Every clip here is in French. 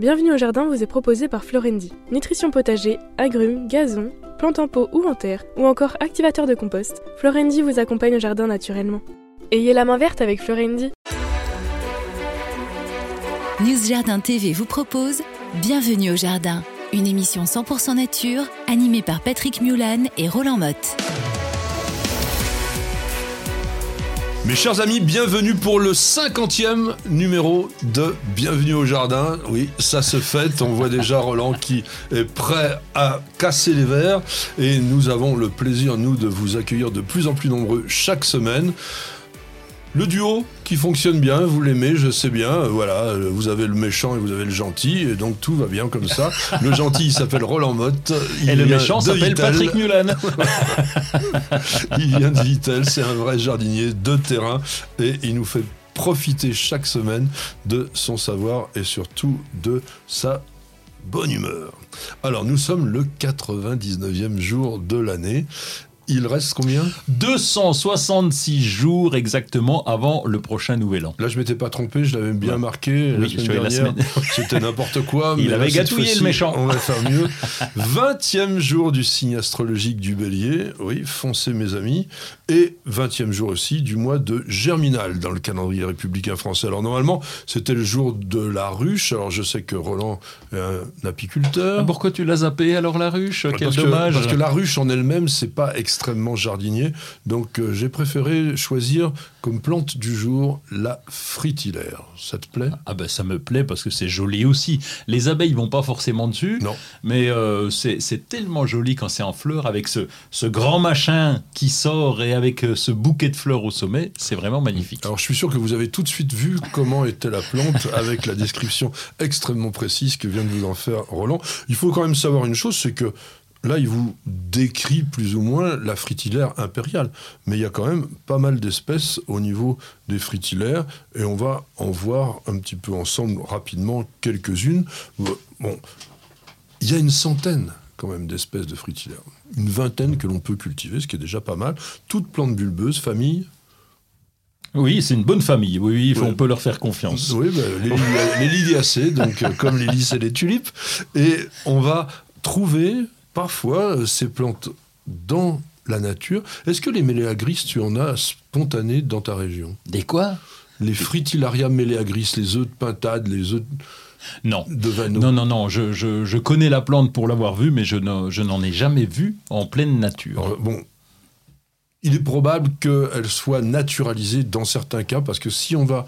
Bienvenue au jardin vous est proposé par Florendi. Nutrition potager, agrumes, gazon, plantes en pot ou en terre, ou encore activateur de compost, Florendi vous accompagne au jardin naturellement. Ayez la main verte avec Florendi. News Jardin TV vous propose Bienvenue au jardin, une émission 100% nature animée par Patrick Mulan et Roland Motte. Mes chers amis, bienvenue pour le 50e numéro de Bienvenue au Jardin. Oui, ça se fait. On voit déjà Roland qui est prêt à casser les verres. Et nous avons le plaisir, nous, de vous accueillir de plus en plus nombreux chaque semaine. Le duo qui fonctionne bien, vous l'aimez, je sais bien. euh, Voilà, vous avez le méchant et vous avez le gentil, et donc tout va bien comme ça. Le gentil il s'appelle Roland Motte. il Et le méchant s'appelle. Patrick Mulan. Il vient de Vittel, c'est un vrai jardinier de terrain et il nous fait profiter chaque semaine de son savoir et surtout de sa bonne humeur. Alors nous sommes le 99e jour de l'année. Il reste combien? 266 jours exactement avant le prochain nouvel an. Là je m'étais pas trompé, je l'avais bien Ouais. marqué Oui, la semaine dernière. C'était n'importe quoi. Il mais avait là, gâtouillé, le méchant. On va faire mieux. 20e jour du signe astrologique du bélier. Oui, foncez mes amis. Et 20e jour aussi du mois de Germinal dans le calendrier républicain français. Alors normalement, c'était le jour de la ruche. Alors je sais que Roland est un apiculteur. Ah, Pourquoi tu l'as zappé alors la ruche? Quel parce que, dommage. parce que la ruche en elle-même, c'est pas extrêmement jardinier. Donc euh, j'ai préféré choisir comme plante du jour la fritillaire. Ça te plaît? Ah ben ça me plaît parce que c'est joli aussi. Les abeilles vont pas forcément dessus, Non. mais euh, c'est c'est tellement joli quand c'est en fleurs avec ce, ce grand machin qui sort et avec euh, ce bouquet de fleurs au sommet, c'est vraiment magnifique. Alors je suis sûr que vous avez tout de suite vu comment était la plante avec la description extrêmement précise que vient de vous en faire Roland. Il faut quand même savoir une chose, c'est que là il vous décrit plus ou moins la fritillaire impériale, mais il y a quand même pas mal d'espèces au niveau des fritillaires et on va en voir un petit peu ensemble rapidement quelques-unes. Bon, il y a une centaine quand même d'espèces de fritillaires, une vingtaine que l'on peut cultiver, ce qui est déjà pas mal. Toutes plantes bulbeuses, famille Oui, c'est une bonne famille. Oui, on peut leur faire confiance. Oui, bah, les, les liliacées, donc euh, comme les lys et les tulipes. Et on va trouver parfois euh, ces plantes dans la nature. Est-ce que les méléagris, tu en as spontanés dans ta région? Des quoi? Les fritillaria méléagris, les œufs de pintade, les œufs Non. de vanneau Non, non, non, je, je- je connais la plante pour l'avoir vue, mais je ne- je n'en ai jamais vu en pleine nature. Alors, bon, il est probable qu'elle soit naturalisée dans certains cas, parce que si on va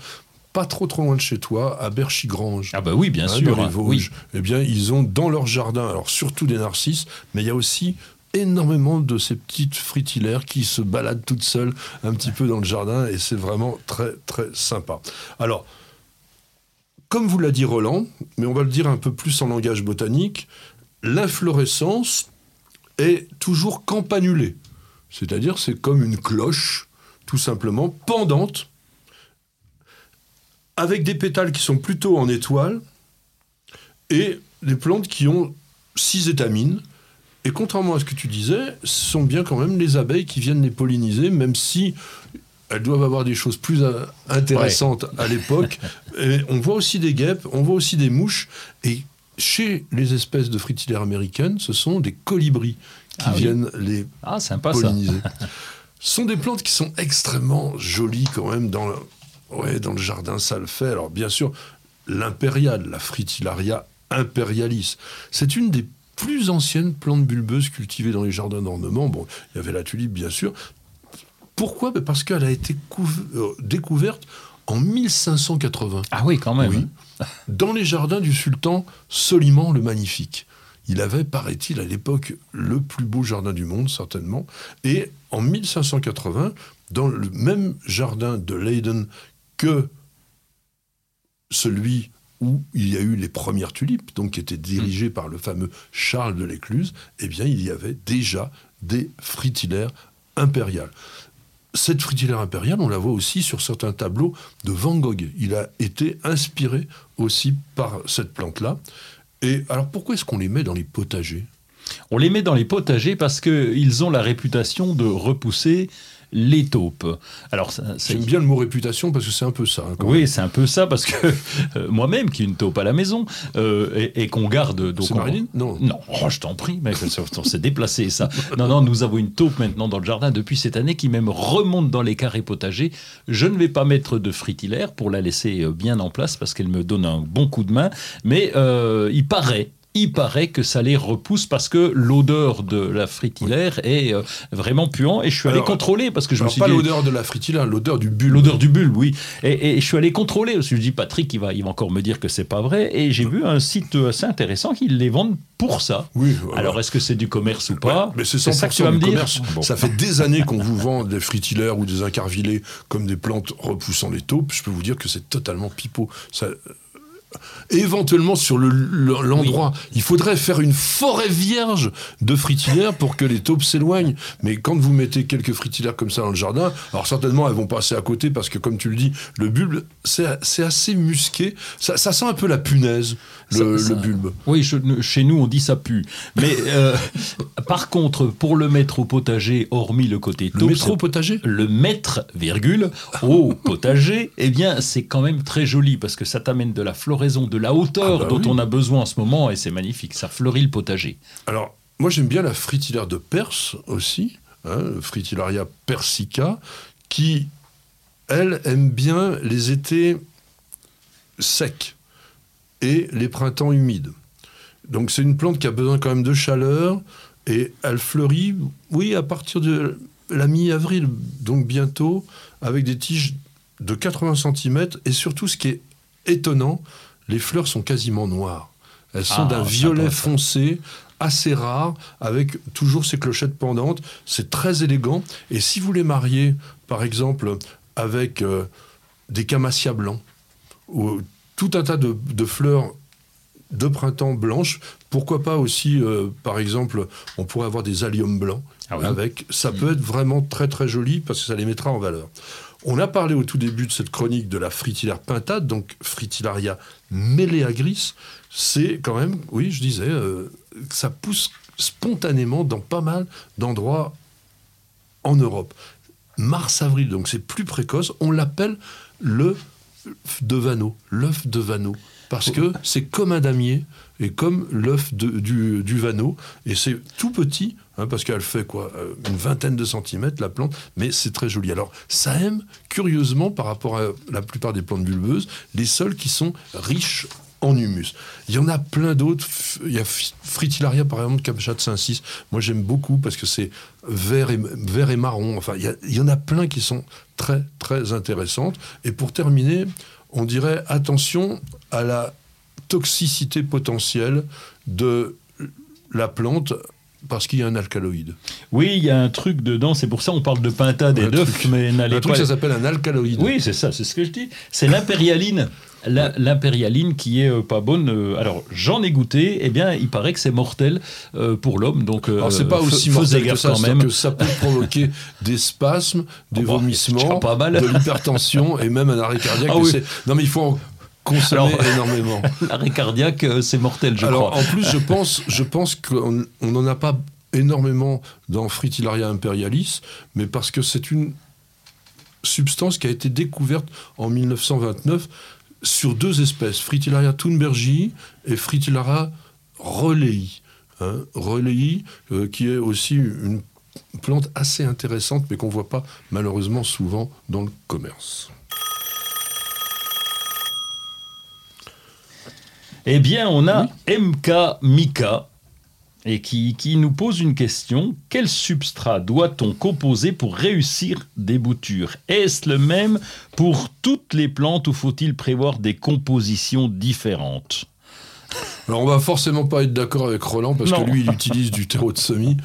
pas trop trop loin de chez toi, à Berchigrange, Ah bah oui, bien hein, sûr. les oui. Eh bien, ils ont dans leur jardin, alors surtout des narcisses, mais il y a aussi énormément de ces petites fritillaires qui se baladent toutes seules un petit peu dans le jardin, et c'est vraiment très très sympa. Alors, comme vous l'a dit Roland, mais on va le dire un peu plus en langage botanique, l'inflorescence est toujours campanulée. C'est-à-dire, c'est comme une cloche, tout simplement, pendante, avec des pétales qui sont plutôt en étoile, et des plantes qui ont six étamines. Et contrairement à ce que tu disais, ce sont bien quand même les abeilles qui viennent les polliniser, même si elles doivent avoir des choses plus euh, intéressantes à l'époque. On voit aussi des guêpes, on voit aussi des mouches, et chez les espèces de fritillaires américaines, ce sont des colibris qui Ah oui. viennent les Ah, sympa ça. pollinisées. Ce sont des plantes qui sont extrêmement jolies quand même dans ouais, dans le jardin, ça le fait. Alors bien sûr, l'impériale, la fritillaria imperialis, c'est une des plus anciennes plantes bulbeuses cultivées dans les jardins d'ornement. Bon, il y avait la tulipe bien sûr. Pourquoi? Ben Parce qu'elle a été euh, découverte en 1580 Ah oui, quand même. Oui. dans les jardins du sultan Soliman le Magnifique. Il avait, paraît-il, à l'époque, le plus beau jardin du monde, certainement. Et en 1580, dans le même jardin de Leyden que celui où il y a eu les premières tulipes, donc qui étaient dirigées par le fameux Charles de l'Écluse, eh bien, il y avait déjà des fritillaires impériales. Cette fritillaire impériale, on la voit aussi sur certains tableaux de Van Gogh. Il a été inspiré aussi par cette plante-là. Et alors, pourquoi est-ce qu'on les met dans les potagers? On les met dans les potagers parce qu'ils ont la réputation de repousser les taupes. Alors, J'aime bien le mot réputation parce que c'est un peu ça. hein, quand oui, c'est un peu ça parce que euh, moi-même qui ai une taupe à la maison euh, et, et qu'on garde. C'est Marilyn? Non. Non, oh, je t'en prie, mec, on s'est déplacé ça. Non, non, nous avons une taupe maintenant dans le jardin depuis cette année qui même remonte dans les carrés potagers. Je ne vais pas mettre de fritillaire pour la laisser euh, bien en place parce qu'elle me donne un bon coup de main, mais euh, il paraît. Il paraît que ça les repousse parce que l'odeur de la fritillaire est euh, vraiment puant. Et je suis allé contrôler parce que je me suis pas dit. l'odeur de la fritilla, l'odeur du bulbe. L'odeur du bulbe, oui. Et, et je suis allé contrôler, parce que je dis Patrick, il va, il va encore me dire que c'est pas vrai. Et j'ai vu un site assez intéressant qui les vendent pour ça. Oui, voilà. Alors est-ce que c'est du commerce ou pas? Ouais, mais c'est ça 100% que tu vas me dire. Bon. Ça fait des années qu'on vous vend des fritillaires ou des incarvillés comme des plantes repoussant les taupes. Je peux vous dire que c'est totalement pipeau. Ça, Éventuellement sur le- le- l'endroit, il faudrait faire une forêt vierge de fritillaires pour que les taupes s'éloignent. Mais quand vous mettez quelques fritillaires comme ça dans le jardin, alors certainement elles vont passer à côté parce que comme tu le dis, le bulbe c'est c'est assez musqué. Ça, ça sent un peu la punaise, le, Ça- ça- le bulbe. Oui, je- chez nous on dit ça pue. Mais euh, par contre, pour le mettre au potager, hormis le côté Le taupe, métro c'est- potager le mettre, virgule, au potager, eh bien, c'est quand même très joli parce que ça t'amène de la floraison, de la hauteur Ah bah dont oui. on a besoin en ce moment et c'est magnifique. Ça fleurit le potager. Alors, moi j'aime bien la fritillaire de Perse aussi, hein, Fritillaria persica, qui, elle, aime bien les étés secs et les printemps humides. Donc c'est une plante qui a besoin quand même de chaleur et elle fleurit, oui, à partir de la mi-avril, donc bientôt, avec des tiges de 80 cm et surtout ce qui est étonnant, les fleurs sont quasiment noires. Elles sont Ah, d'un violet foncé, assez rare, avec toujours ces clochettes pendantes. C'est très élégant. Et si vous les mariez, par exemple, avec euh, des camassia blancs, ou tout un tas de, de fleurs de printemps blanches, pourquoi pas aussi, euh, par exemple, on pourrait avoir des alliums blancs Ah oui. avec. Ça peut être vraiment très très joli parce que ça les mettra en valeur. On a parlé au tout début de cette chronique de la fritillaire pintade, donc Fritillaria meleagris. C'est quand même, oui, je disais, euh, ça pousse spontanément dans pas mal d'endroits en Europe. Mars-avril, donc c'est plus précoce. On l'appelle le de Vanneau, l'œuf de Vanneau, parce que c'est comme un damier et comme l'œuf du, du Vanneau, et c'est tout petit, hein, parce qu'elle fait quoi, euh, une vingtaine de centimètres la plante, mais c'est très joli. Alors ça aime curieusement par rapport à la plupart des plantes bulbeuses les sols qui sont riches en humus. Il y en a plein d'autres. Il y a Fritillaria, par exemple, Capchat 5-6. Moi, j'aime beaucoup parce que c'est vert et, vert et marron. Enfin, il y, a- il y en a plein qui sont très, très intéressantes. Et pour terminer, on dirait attention à la toxicité potentielle de la plante parce qu'il y a un alcaloïde. Oui, il y a un truc dedans, c'est pour ça on parle de pintade et d'œuf, mais n'allez Un truc, pas... ça s'appelle un alcaloïde. Oui, c'est ça, c'est ce que je dis. C'est l'impérialine. L'impérialine qui est euh, pas bonne. euh, alors j'en ai goûté. Eh bien, il paraît que c'est mortel euh, pour l'homme. Donc, c'est pas aussi mortel que ça, quand même. que ça peut provoquer des spasmes, des Ah bah, vomissements, pas mal. de l'hypertension et même un arrêt cardiaque. Ah oui. Non mais il faut en consommer Alors- énormément. L'arrêt cardiaque, c'est mortel, je Alors crois. en plus je pense, je pense qu'on n'en a pas énormément dans Fritillaria imperialis, mais parce que c'est une substance qui a été découverte en 1929 sur deux espèces, Fritillaria thunbergii et Fritillaria relei. Hein, relei, euh, qui est aussi une plante assez intéressante, mais qu'on ne voit pas malheureusement souvent dans le commerce. Eh bien, on a MK Mika et qui, nous pose une question. Quel substrat doit-on composer pour réussir des boutures? Est-ce le même pour toutes les plantes ou faut-il prévoir des compositions différentes? Alors on va forcément pas être d'accord avec Roland, parce Non. que lui il utilise du terreau de semis.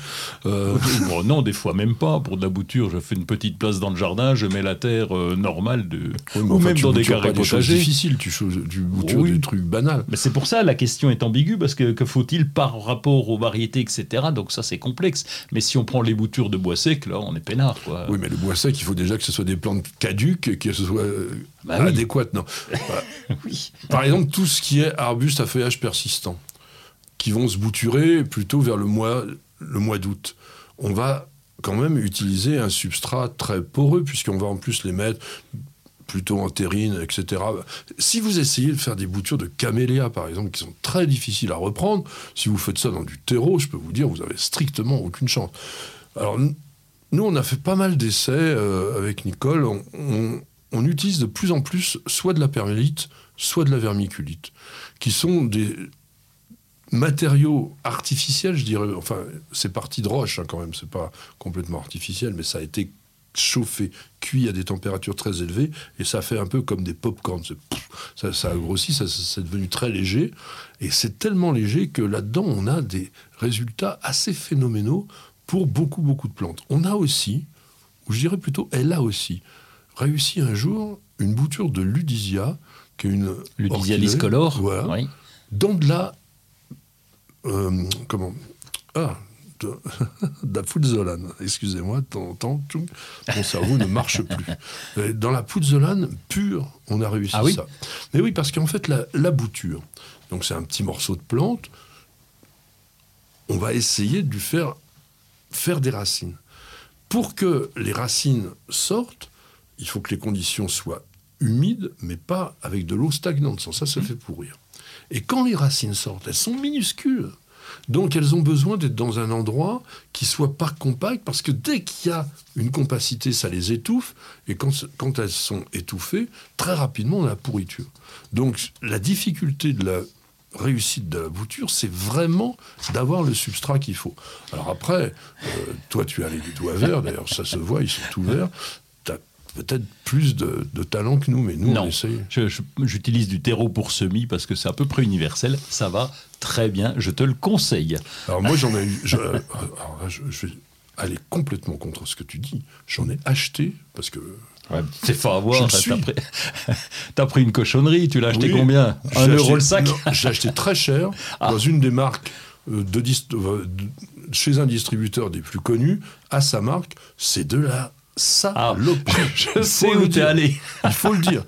Euh, Bon, Non, des fois même pas. Pour de la bouture, je fais une petite place dans le jardin, je mets la terre euh, normale de... Oui, ou enfin, même tu dans des carrés potagers. difficiles, tu, choses- tu boutures Oui. des trucs banals. Mais c'est pour ça la question est ambiguë parce que, que faut-il par rapport aux variétés, etc. Donc ça c'est complexe. Mais si on prend les boutures de bois sec, là on est peinard. Quoi. Oui, mais le bois sec, il faut déjà que ce soit des plantes caduques, et que ce soit euh, Bah oui. adéquates. Non. Voilà. Oui. Par exemple, tout ce qui est arbustes à feuillage persistant, qui vont se bouturer plutôt vers le mois, le mois d'août. On va quand même utiliser un substrat très poreux, puisqu'on va en plus les mettre plutôt en terrine, etc. Si vous essayez de faire des boutures de caméléa, par exemple, qui sont très difficiles à reprendre, si vous faites ça dans du terreau, je peux vous dire, vous avez strictement aucune chance. Alors, nous, on a fait pas mal d'essais euh, avec Nicole. On, on, utilise de plus en plus soit de la permélite, soit de la vermiculite, qui sont des matériaux artificiels, je dirais. Enfin, c'est parti de roche hein, quand même, c'est pas complètement artificiel, mais ça a été chauffé, cuit à des températures très élevées, et ça fait un peu comme des pop-corns. Ça, ça, a grossi, ça, c'est devenu très léger, et c'est tellement léger que là-dedans, on a des résultats assez phénoménaux pour beaucoup, beaucoup de plantes. On a aussi, ou je dirais plutôt, elle a aussi, réussi un jour une bouture de ludisia, qui est une... Ludisia discolore, oui. dans de la... Euh, comment Ah, de, la pouzzolane. Excusez-moi, de temps en temps, mon cerveau ne marche plus. Dans la pouzzolane pure, on a réussi ah oui ça. Mais oui, parce qu'en fait, la, bouture, donc c'est un petit morceau de plante, on va essayer de lui faire faire des racines. Pour que les racines sortent, il faut que les conditions soient humides, mais pas avec de l'eau stagnante. Sans ça, ça mmh. fait pourrir. Et quand les racines sortent, elles sont minuscules. Donc elles ont besoin d'être dans un endroit qui soit pas compact, parce que dès qu'il y a une compacité, ça les étouffe, et quand, elles sont étouffées, très rapidement on a la pourriture. Donc la difficulté de la réussite de la bouture, c'est vraiment d'avoir le substrat qu'il faut. Alors après, euh, toi tu as les doigts verts, d'ailleurs ça se voit, ils sont tout verts peut-être plus de, talent que nous, mais nous, on essaye. J'utilise du terreau pour semis parce que c'est à peu près universel. Ça va très bien, je te le conseille. Alors moi, j'en ai eu. Je, alors je, vais aller complètement contre ce que tu dis. J'en ai acheté parce que. c'est fort à voir. T'as pris, pris, une cochonnerie, tu l'as acheté combien? Un euro le sac? J'ai acheté très cher ah. dans une des marques euh, de, euh, de, chez un distributeur des plus connus, à sa marque, c'est de la ça, ah, Je sais où tu es allé. Il faut le dire.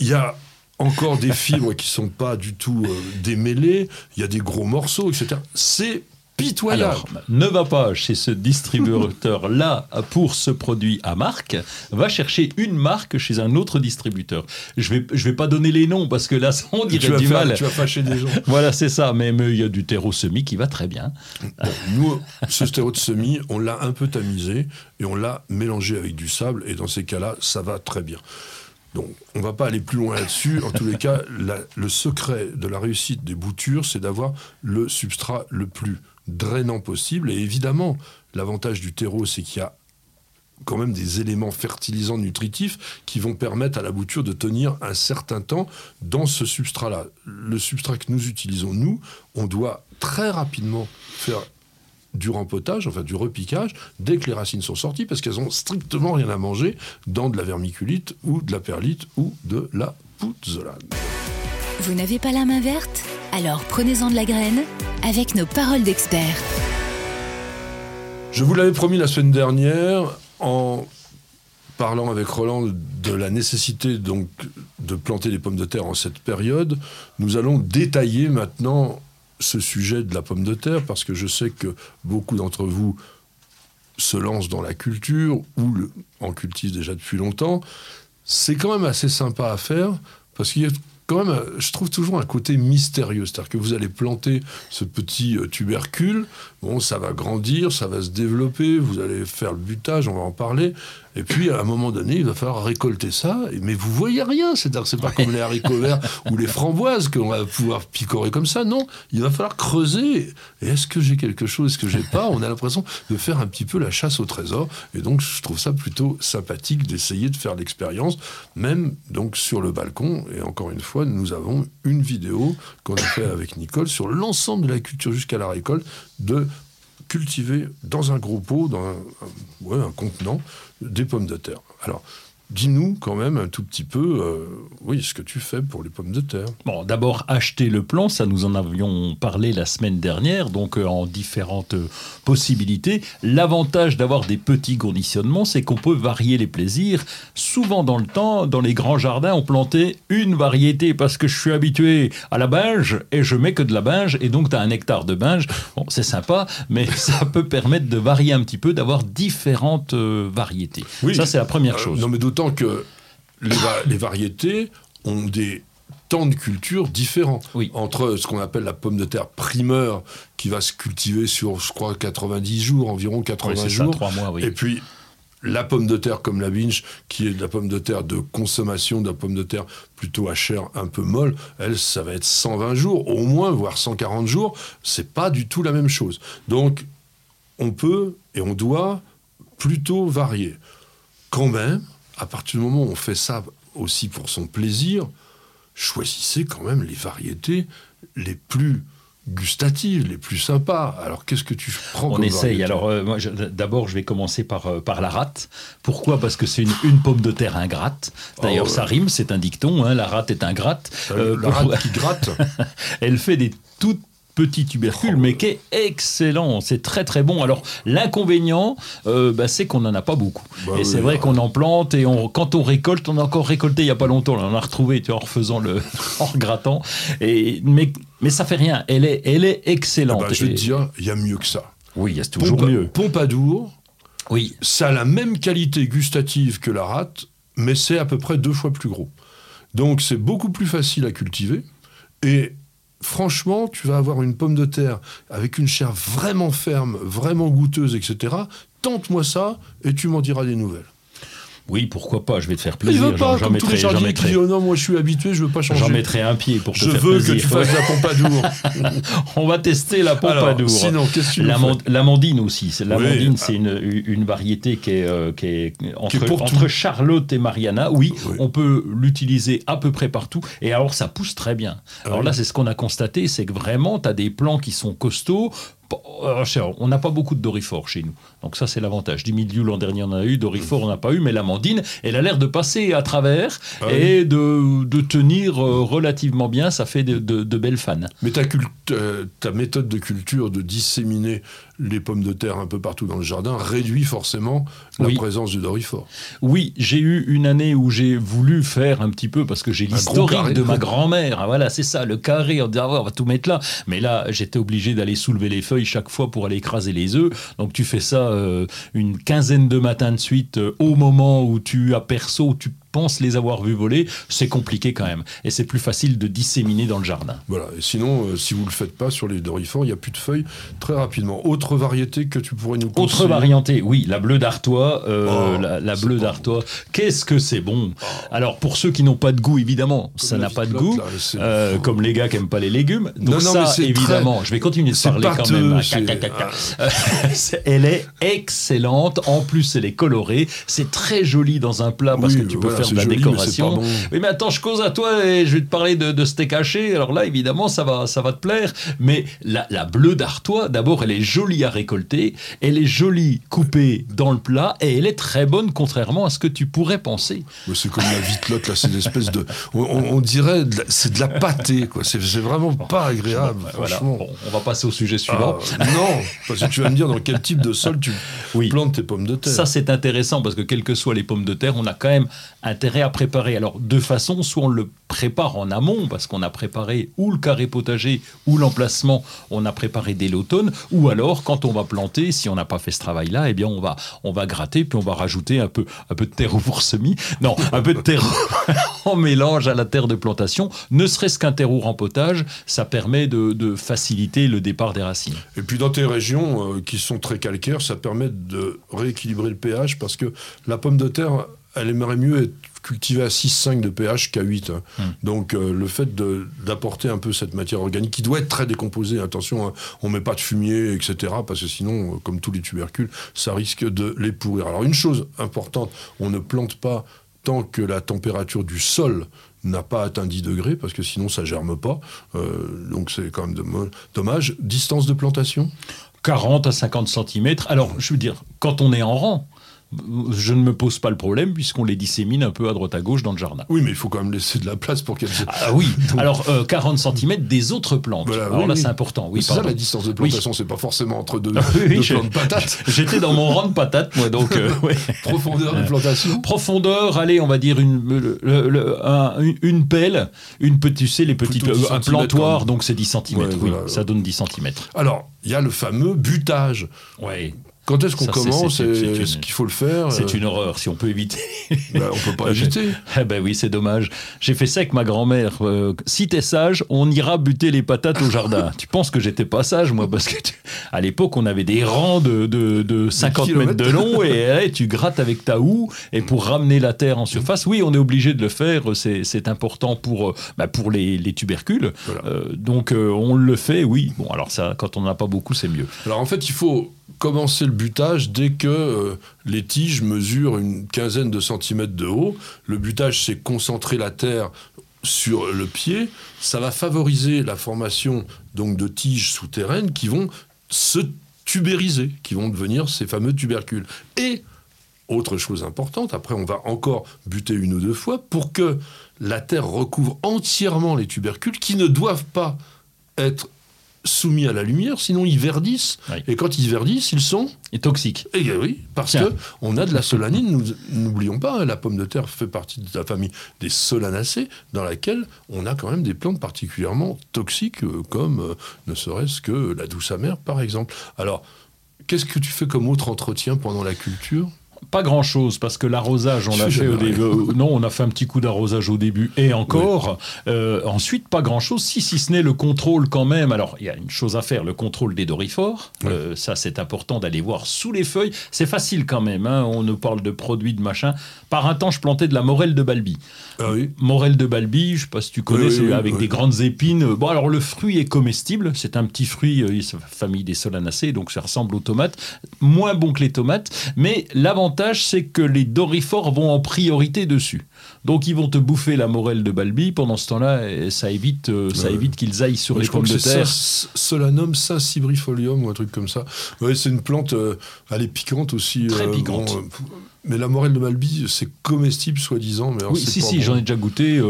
Il y a encore des fibres qui sont pas du tout euh, démêlées. Il y a des gros morceaux, etc. C'est pitoyable. Alors, ne va pas chez ce distributeur-là pour ce produit à marque, va chercher une marque chez un autre distributeur. Je vais, je vais pas donner les noms parce que là, on dirait du mal. Tu vas fâcher des gens. voilà, c'est ça. Mais il y a du terreau semi qui va très bien. nous, ce terreau de semi, on l'a un peu tamisé et on l'a mélangé avec du sable. Et dans ces cas-là, ça va très bien. Donc, on ne va pas aller plus loin là-dessus. En tous les cas, le secret de la réussite des boutures, c'est d'avoir le substrat le plus drainant possible. Et évidemment, l'avantage du terreau, c'est qu'il y a quand même des éléments fertilisants nutritifs qui vont permettre à la bouture de tenir un certain temps dans ce substrat-là. Le substrat que nous utilisons, nous, on doit très rapidement faire du rempotage, enfin du repiquage, dès que les racines sont sorties, parce qu'elles ont strictement rien à manger dans de la vermiculite ou de la perlite ou de la pouzzolane. Vous n'avez pas la main verte? Alors prenez-en de la graine avec nos paroles d'experts. Je vous l'avais promis la semaine dernière en parlant avec Roland de la nécessité donc de planter des pommes de terre en cette période. Nous allons détailler maintenant ce sujet de la pomme de terre parce que je sais que beaucoup d'entre vous se lancent dans la culture ou en cultivent déjà depuis longtemps. C'est quand même assez sympa à faire parce qu'il y a quand même, je trouve toujours un côté mystérieux. C'est-à-dire que vous allez planter ce petit euh, tubercule, bon, ça va grandir, ça va se développer, vous allez faire le butage, on va en parler. Et puis, à un moment donné, il va falloir récolter ça, mais vous voyez rien. C'est-à-dire c'est pas comme les haricots verts ou les framboises qu'on va pouvoir picorer comme ça. Non, il va falloir creuser. Et est-ce que j'ai quelque chose, est-ce que j'ai pas? On a l'impression de faire un petit peu la chasse au trésor. Et donc, je trouve ça plutôt sympathique d'essayer de faire l'expérience, même donc sur le balcon. Et encore une fois, nous avons une vidéo qu'on a fait avec Nicole sur l'ensemble de la culture jusqu'à la récolte de cultiver dans un gros pot, dans un, un contenant, des pommes de terre. Alors, dis-nous quand même un tout petit peu, euh, oui, ce que tu fais pour les pommes de terre. Bon, d'abord, acheter le plan, ça nous en avions parlé la semaine dernière, donc euh, en différentes euh, possibilités. L'avantage d'avoir des petits conditionnements, c'est qu'on peut varier les plaisirs. Souvent dans le temps, dans les grands jardins, on plantait une variété parce que je suis habitué à la binge et je mets que de la binge et donc tu as un hectare de binge. Bon, c'est sympa, mais ça peut permettre de varier un petit peu, d'avoir différentes variétés. Oui. Ça, c'est la première chose. non, mais d'autant que les, va- les variétés ont des temps de culture différents. Oui. Entre ce qu'on appelle la pomme de terre primeur, qui va se cultiver sur, je crois, 90 jours, environ 80 Oui, c'est ça, jours. trois mois, oui. Et puis, la pomme de terre comme la binge, qui est de la pomme de terre de consommation, de la pomme de terre plutôt à chair un peu molle, elle, ça va être 120 jours, au moins, voire 140 jours. C'est pas du tout la même chose. Donc, on peut et on doit plutôt varier. Quand même, à partir du moment où on fait ça aussi pour son plaisir, choisissez quand même les variétés les plus gustatives, les plus sympas. Alors, qu'est-ce que tu prends On comme essaye. Alors, euh, d'abord, je vais commencer par, euh, par la rate. Pourquoi? Parce que c'est une, une pomme de terre ingrate. D'ailleurs, Oh, ça rime, c'est un dicton. hein, la rate est ingrate. Euh, Euh, la rate qui gratte. Elle fait des toutes petits tubercules, Oh, mais qui est excellent. C'est très très bon. Alors l'inconvénient, euh, bah, c'est qu'on n'en a pas beaucoup. Bah et oui, c'est vrai qu'on en plante et on, quand on récolte, on a encore récolté il y a pas longtemps. on a retrouvé, tu vois, en refaisant le, en regrattant. Et mais mais ça fait rien. Elle est elle est excellente. Bah, je vais Et- te dire, il y a mieux que ça. oui, il y a toujours Pompa- mieux. Pompadour, Oui. ça a la même qualité gustative que la rate, mais c'est à peu près deux fois plus gros. Donc c'est beaucoup plus facile à cultiver. Et franchement, tu vas avoir une pomme de terre avec une chair vraiment ferme, vraiment goûteuse, etc. Tente-moi ça et tu m'en diras des nouvelles. Oui, pourquoi pas, je vais te faire plaisir. veut pas, J'en- j'en comme tous les jardiniers qui disent oh non, moi je suis habitué, je veux pas changer. J'en mettrai un pied pour te je faire veux que plaisir. tu fasses la pompadour. On va tester la Alors, pompadour. sinon, qu'est-ce que L'amandine aussi. C'est- L'amandine, Oui. c'est une, une variété qui est, euh, qui est entre. Charlotte et Mariana. Oui, Oui. on peut l'utiliser à peu près partout. Et alors, ça pousse très bien. Alors Ah oui. là, c'est ce qu'on a constaté, c'est que vraiment, tu as des plants qui sont costauds. C'est- On n'a pas beaucoup de dorifort chez nous. Donc ça, c'est l'avantage. Du milieu, l'an dernier, on en a eu. Dorifort, on n'a pas eu. Mais l'amandine, elle a l'air de passer à travers Ah oui. et de, de tenir euh, relativement bien. Ça fait de, de- de belles fans. Mais ta, euh, ta méthode de culture de disséminer les pommes de terre un peu partout dans le jardin réduit forcément la Oui. présence du dorifort. Oui, j'ai eu une année où j'ai voulu faire un petit peu parce que j'ai l'historique de ma grand-mère. Ah, voilà, c'est ça, le carré. On ah ouais, on va tout mettre là. Mais là, j'étais obligé d'aller soulever les feuilles chaque fois pour aller écraser les œufs. Donc tu fais ça euh, une quinzaine de matins de suite euh, au moment où tu aperçois, où tu penses les avoir vus voler. C'est compliqué quand même. Et c'est plus facile de disséminer dans le jardin. Voilà. Et sinon, euh, si vous le faites pas sur les dorifores, il n'y a plus de feuilles très rapidement. Autre variété que tu pourrais nous Autre conseiller variété, oui, la bleue d'Artois. euh, Oh, la bleue bon. d'Artois. Qu'est-ce que c'est bon Alors, pour ceux qui n'ont pas de goût, évidemment, ça n'a pas de goût. là, euh, comme les gars qui n'aiment pas les légumes. Donc, Non, non, ça, évidemment, je vais continuer de parler quand même. c'est- Elle est excellente. En plus, elle est colorée. C'est très joli dans un plat parce Oui, que tu peux voilà, faire de la joli, décoration. bon. Oui, mais attends, je cause à toi et je vais te parler de, de steak haché. Alors là, évidemment, ça va, ça va te plaire. Mais la, la bleue d'Artois, d'abord, elle est jolie à récolter. Elle est jolie coupée dans le plat et elle est très bonne, contrairement à ce que tu pourrais penser. C'est comme la vitelotte, là, c'est une espèce de. On, on- dirait, c'est de la pâtée, quoi. C'est vraiment pas agréable, Voilà. Bon, on va passer au sujet suivant. Ah, non, parce que tu vas me dire dans quel type de sol tu Oui. plantes tes pommes de terre. Ça, c'est intéressant parce que quelles que soient les pommes de terre, on a quand même intérêt à préparer. Alors, deux façons, soit on le prépare en amont parce qu'on a préparé ou le carré potager ou l'emplacement, on a préparé dès l'automne, ou alors quand on va planter, si on n'a pas fait ce travail-là, eh bien on va, on va gratter puis on va rajouter un peu, un peu de terreau pour semis. Non, un peu de terreau en mélange à la terre de plantation. Ne serait-ce qu'un terreau rempotage, ça permet de, de faciliter le départ des racines. Et puis dans tes régions euh, qui sont très calcaires, ça permet de rééquilibrer le pH parce que la pomme de terre, elle aimerait mieux être cultivée à 6,5 de pH qu'à 8. hein. Hmm. Donc euh, le fait d'apporter un peu cette matière organique qui doit être très décomposée, attention, hein, on met pas de fumier, etc. Parce que sinon, euh, comme tous les tubercules, ça risque de les pourrir. Alors une chose importante, on ne plante pas tant que la température du sol n'a pas atteint 10 degrés, parce que sinon ça germe pas. Euh, donc c'est quand même domm- dommage. Distance de plantation? 40 à 50 cm. Alors, je veux dire, quand on est en rang, je ne me pose pas le problème puisqu'on les dissémine un peu à droite à gauche dans le jardin. Oui, mais il faut quand même laisser de la place pour qu'elles. Ah oui, alors 40 cm des autres plantes. alors là, c'est important. Oui, c'est ça la distance de plantation, c'est pas forcément entre deux, oui, plantes de patates. J'étais dans mon rang de patates, moi, donc. Profondeur de plantation Profondeur, allez, on va dire une, une pelle, une petite, tu sais, les petites, un plantoir, donc c'est 10 cm. oui, ça donne 10 cm. Alors, il y a le fameux butage. Ouais. Quand est-ce qu'on commence Est-ce qu'il faut le faire C'est une horreur, si on peut éviter. ben, on peut pas éviter. eh ben oui, c'est dommage. J'ai fait ça avec ma grand-mère. Euh, si t'es sage, on ira buter les patates au jardin. tu penses que j'étais pas sage, moi Parce que à l'époque, on avait des rangs de, de, 50 mètres de long et tu grattes avec ta houe. Et pour ramener la terre en surface, oui, on est obligé de le faire. C'est important pour, euh, bah, pour les, les tubercules. Euh, donc, on le fait, oui. Bon, alors ça, quand on n'en a pas beaucoup, c'est mieux. Alors en fait, il faut commencer le butage dès que euh, les tiges mesurent une quinzaine de centimètres de haut. Le butage, c'est concentrer la terre sur le pied. Ça va favoriser la formation donc de tiges souterraines qui vont se tubériser, qui vont devenir ces fameux tubercules. Et autre chose importante, après on va encore buter une ou deux fois pour que la terre recouvre entièrement les tubercules qui ne doivent pas être soumis à la lumière, sinon ils verdissent. Et quand ils verdissent, ils sont et toxiques. Et eh oui, parce que on a de la solanine. N'oublions pas, la pomme de terre fait partie de la famille des solanacées, dans laquelle on a quand même des plantes particulièrement toxiques, euh, comme euh, ne serait-ce que la douce amère, par exemple. Alors, qu'est-ce que tu fais comme autre entretien pendant la culture? Pas grand chose parce que l'arrosage, on l'a fait au début. Euh, non, on a fait un petit coup d'arrosage au début et encore. Euh, ensuite, pas grand chose, si, si ce n'est le contrôle quand même. Alors, il y a une chose à faire le contrôle des dorifores. Euh, ça, c'est important d'aller voir sous les feuilles. C'est facile quand même. Hein. On nous parle de produits, de machin. Par un temps, je plantais de la morelle de Balbi. Ah oui. Morelle de Balbi, je sais pas si tu connais, c'est avec des grandes épines. Bon, alors le fruit est comestible. C'est un petit fruit, famille des solanacées, donc ça ressemble aux tomates. Moins bon que les tomates, mais l'avantage c'est que les dorifores vont en priorité dessus. Donc ils vont te bouffer la morelle de Balbi. Pendant ce temps-là, ça évite, euh, ça évite qu'ils aillent sur les pommes de terre. Solanum sacibrifolium ou un truc comme ça. Ouais, c'est une plante, euh, elle est piquante aussi. Très euh, piquante. Mais la morelle de Balbi, c'est comestible, soi-disant. Mais oui, si, si, j'en ai déjà goûté.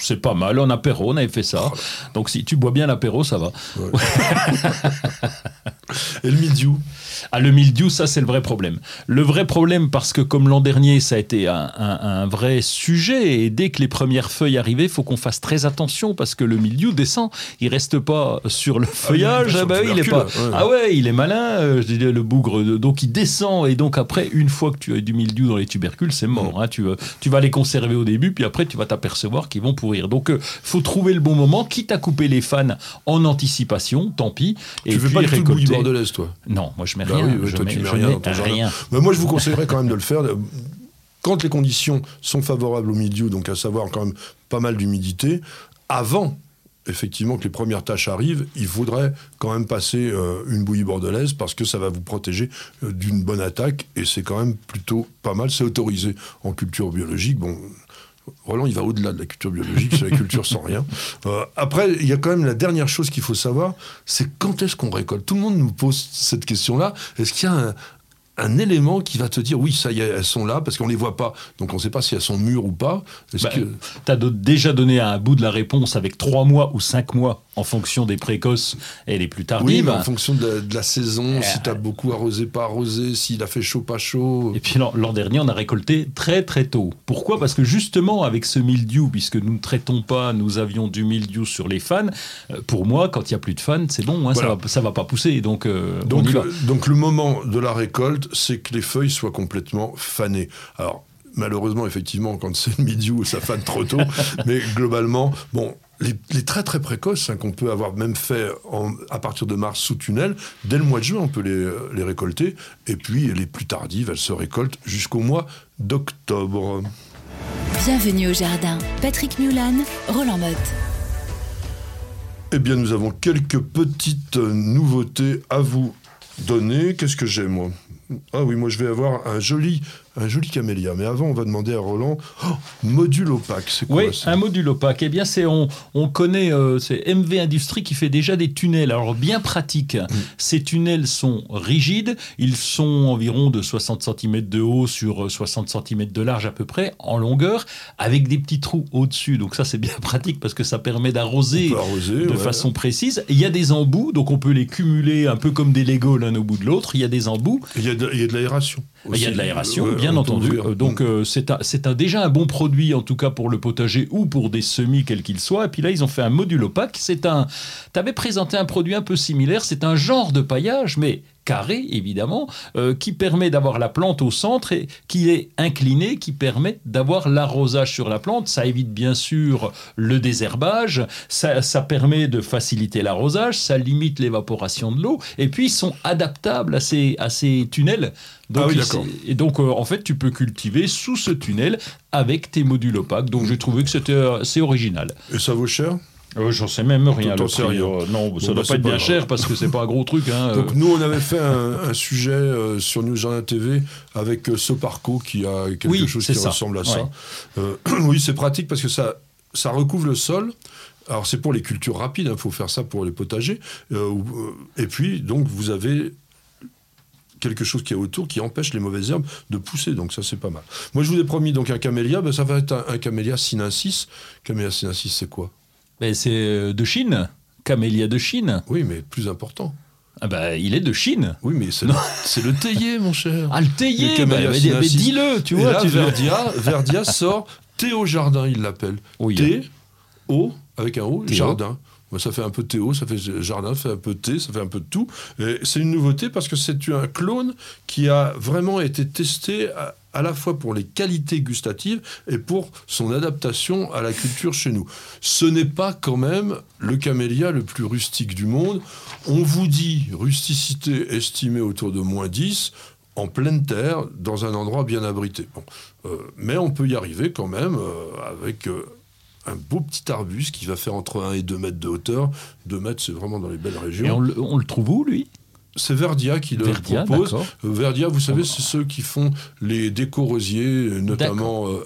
c'est pas mal. En apéro, on avait fait ça. Oh Donc si tu bois bien l'apéro, ça va. Et le mildiou? Ah, le mildiou, ça, c'est le vrai problème. Le vrai problème, parce que comme l'an dernier, ça a été un, vrai sujet, et dès que les premières feuilles arrivaient, il faut qu'on fasse très attention, parce que le mildiou descend, il reste pas sur le ah feuillage. Ah, bah il est pas. Ah ouais, il est malin, euh, je dis le bougre. Donc il descend, et donc après, une fois que tu as du mildiou dans les tubercules, c'est mort. Hein. tu, tu vas les conserver au début, puis après, tu vas t'apercevoir qu'ils vont pourrir. Donc il euh, faut trouver le bon moment, quitte à couper les fans en anticipation, tant pis. Et tu veux pas le bouilli bordelaise, toi? Non, moi je mets bah rien. toi, tu mets rien dans ton jardin. Bah, moi, je vous conseillerais quand même de le faire. Quand les conditions sont favorables au milieu, donc à savoir quand même pas mal d'humidité, avant effectivement que les premières tâches arrivent, il faudrait quand même passer euh, une bouillie bordelaise parce que ça va vous protéger euh, d'une bonne attaque et c'est quand même plutôt pas mal. C'est autorisé en culture biologique. Bon, Roland, il va au-delà de la culture biologique, c'est la culture sans rien. Euh, après, il y a quand même la dernière chose qu'il faut savoir, c'est quand est-ce qu'on récolte? Tout le monde nous pose cette question-là. Est-ce qu'il y a un, un élément qui va te dire oui, ça y est, elles sont là, parce qu'on ne les voit pas. Donc on ne sait pas si elles sont mûres ou pas. Bah, que... Tu as déjà donné un bout de la réponse avec trois mois ou cinq mois en fonction des précoces et les plus tardives. Oui, mais en fonction de la, saison, si tu as beaucoup arrosé, pas arrosé, s'il a fait chaud, pas chaud. Et puis l'an dernier, on a récolté très très tôt. Pourquoi? Parce que justement, avec ce mildiou, puisque nous ne traitons pas, nous avions du mildiou sur les fans, euh, pour moi, quand il n'y a plus de fans, c'est bon, hein, ça ne va, pas pousser. Donc, euh, donc, donc le moment de la récolte, c'est que les feuilles soient complètement fanées. Alors, malheureusement, effectivement, quand c'est le milieu, ça fane trop tôt. mais globalement, bon, les, très très précoces, hein, qu'on peut avoir même fait à partir de mars sous tunnel, dès le mois de juin, on peut les, les récolter. Et puis les plus tardives, elles se récoltent jusqu'au mois d'octobre. Bienvenue au jardin. Patrick Mulan, Roland Motte. Eh bien, nous avons quelques petites nouveautés à vous donner. Qu'est-ce que j'ai, moi? Ah oui, moi je vais avoir un joli un joli camélia. Mais avant, on va demander à Roland, oh, module opaque, c'est quoi Oui, ça un module opaque. Eh bien, c'est on, on connaît, euh, c'est MV Industrie qui fait déjà des tunnels. Alors bien pratiques. Mm. Ces tunnels sont rigides. Ils sont environ de 60 cm de haut sur euh, 60 cm de large à peu près en longueur, avec des petits trous au-dessus. Donc ça, c'est bien pratique parce que ça permet d'arroser de ouais. façon précise. Il y a des embouts, donc on peut les cumuler un peu comme des Lego l'un au bout de l'autre. Il y a des embouts. Il y a de, il y a de l'aération. Il y a de l'aération, Ouais, bien entendu. Euh, Donc euh, c'est un, c'est un- déjà un bon produit, en tout cas pour le potager ou pour des semis, quels qu'ils soient. Et puis là, ils ont fait un module opaque. C'est un. Tu avais présenté un produit un peu similaire. C'est un genre de paillage, mais carré évidemment, euh, qui permet d'avoir la plante au centre et qui est incliné, qui permet d'avoir l'arrosage sur la plante. Ça évite bien sûr le désherbage, ça, ça permet de faciliter l'arrosage, ça limite l'évaporation de l'eau, et puis ils sont adaptables à ces, à ces tunnels. Donc, Ah oui, il- et donc, euh, en fait, tu peux cultiver sous ce tunnel avec tes modules opaques. Donc, j'ai trouvé que c'était euh, c'est original. Et ça vaut cher? Euh, J'en sais même rien. T'en le sais prix, rien. euh, non, ça bah, doit pas être pas bien grave. cher parce que c'est pas un gros truc. Hein, Donc euh. nous, on avait fait un, un sujet euh, sur News Jardin TV avec euh, Soparco qui a quelque Oui, chose qui ça. ressemble à Ouais. ça. Oui, c'est pratique parce que ça, ça recouvre le sol. Alors c'est pour les cultures rapides, il faut faire ça pour les potagers. Euh, et puis, donc, vous avez quelque chose qui est autour qui empêche les mauvaises herbes de pousser. Donc ça, c'est pas mal. Moi, je vous ai promis donc un camélia. Ben, ça va être un, un camélia sinensis. Camélia sinensis, c'est quoi? Mais c'est euh, de Chine. Camélia de Chine. Oui, mais plus important. Ah bah, il est de Chine. Oui, mais c'est le, le théier, mon cher. Ah, le théier, bah, mais- dis-le, tu Et vois. là, tu Verdia, Verdia sort Théo Jardin, il l'appelle. Oui. T, O, avec un O, Théo. Jardin. Ça fait un peu Théo, ça fait Jardin, ça fait un peu T, ça fait un peu de tout. C'est une nouveauté parce que c'est un clone qui a vraiment été testé à, à la fois pour les qualités gustatives et pour son adaptation à la culture chez nous. Ce n'est pas quand même le camélia le plus rustique du monde. On vous dit rusticité estimée autour de moins 10 en pleine terre, dans un endroit bien abrité. Bon. Euh, mais on peut y arriver quand même euh, avec euh, un beau petit arbuste qui va faire entre 1 et 2 mètres de hauteur. 2 mètres, c'est vraiment dans les belles Et régions. on, le- on le trouve où, lui? C'est Verdia qui le Verdia, propose. Euh, Verdia, vous savez, c'est ceux qui font les décos rosiers, notamment euh,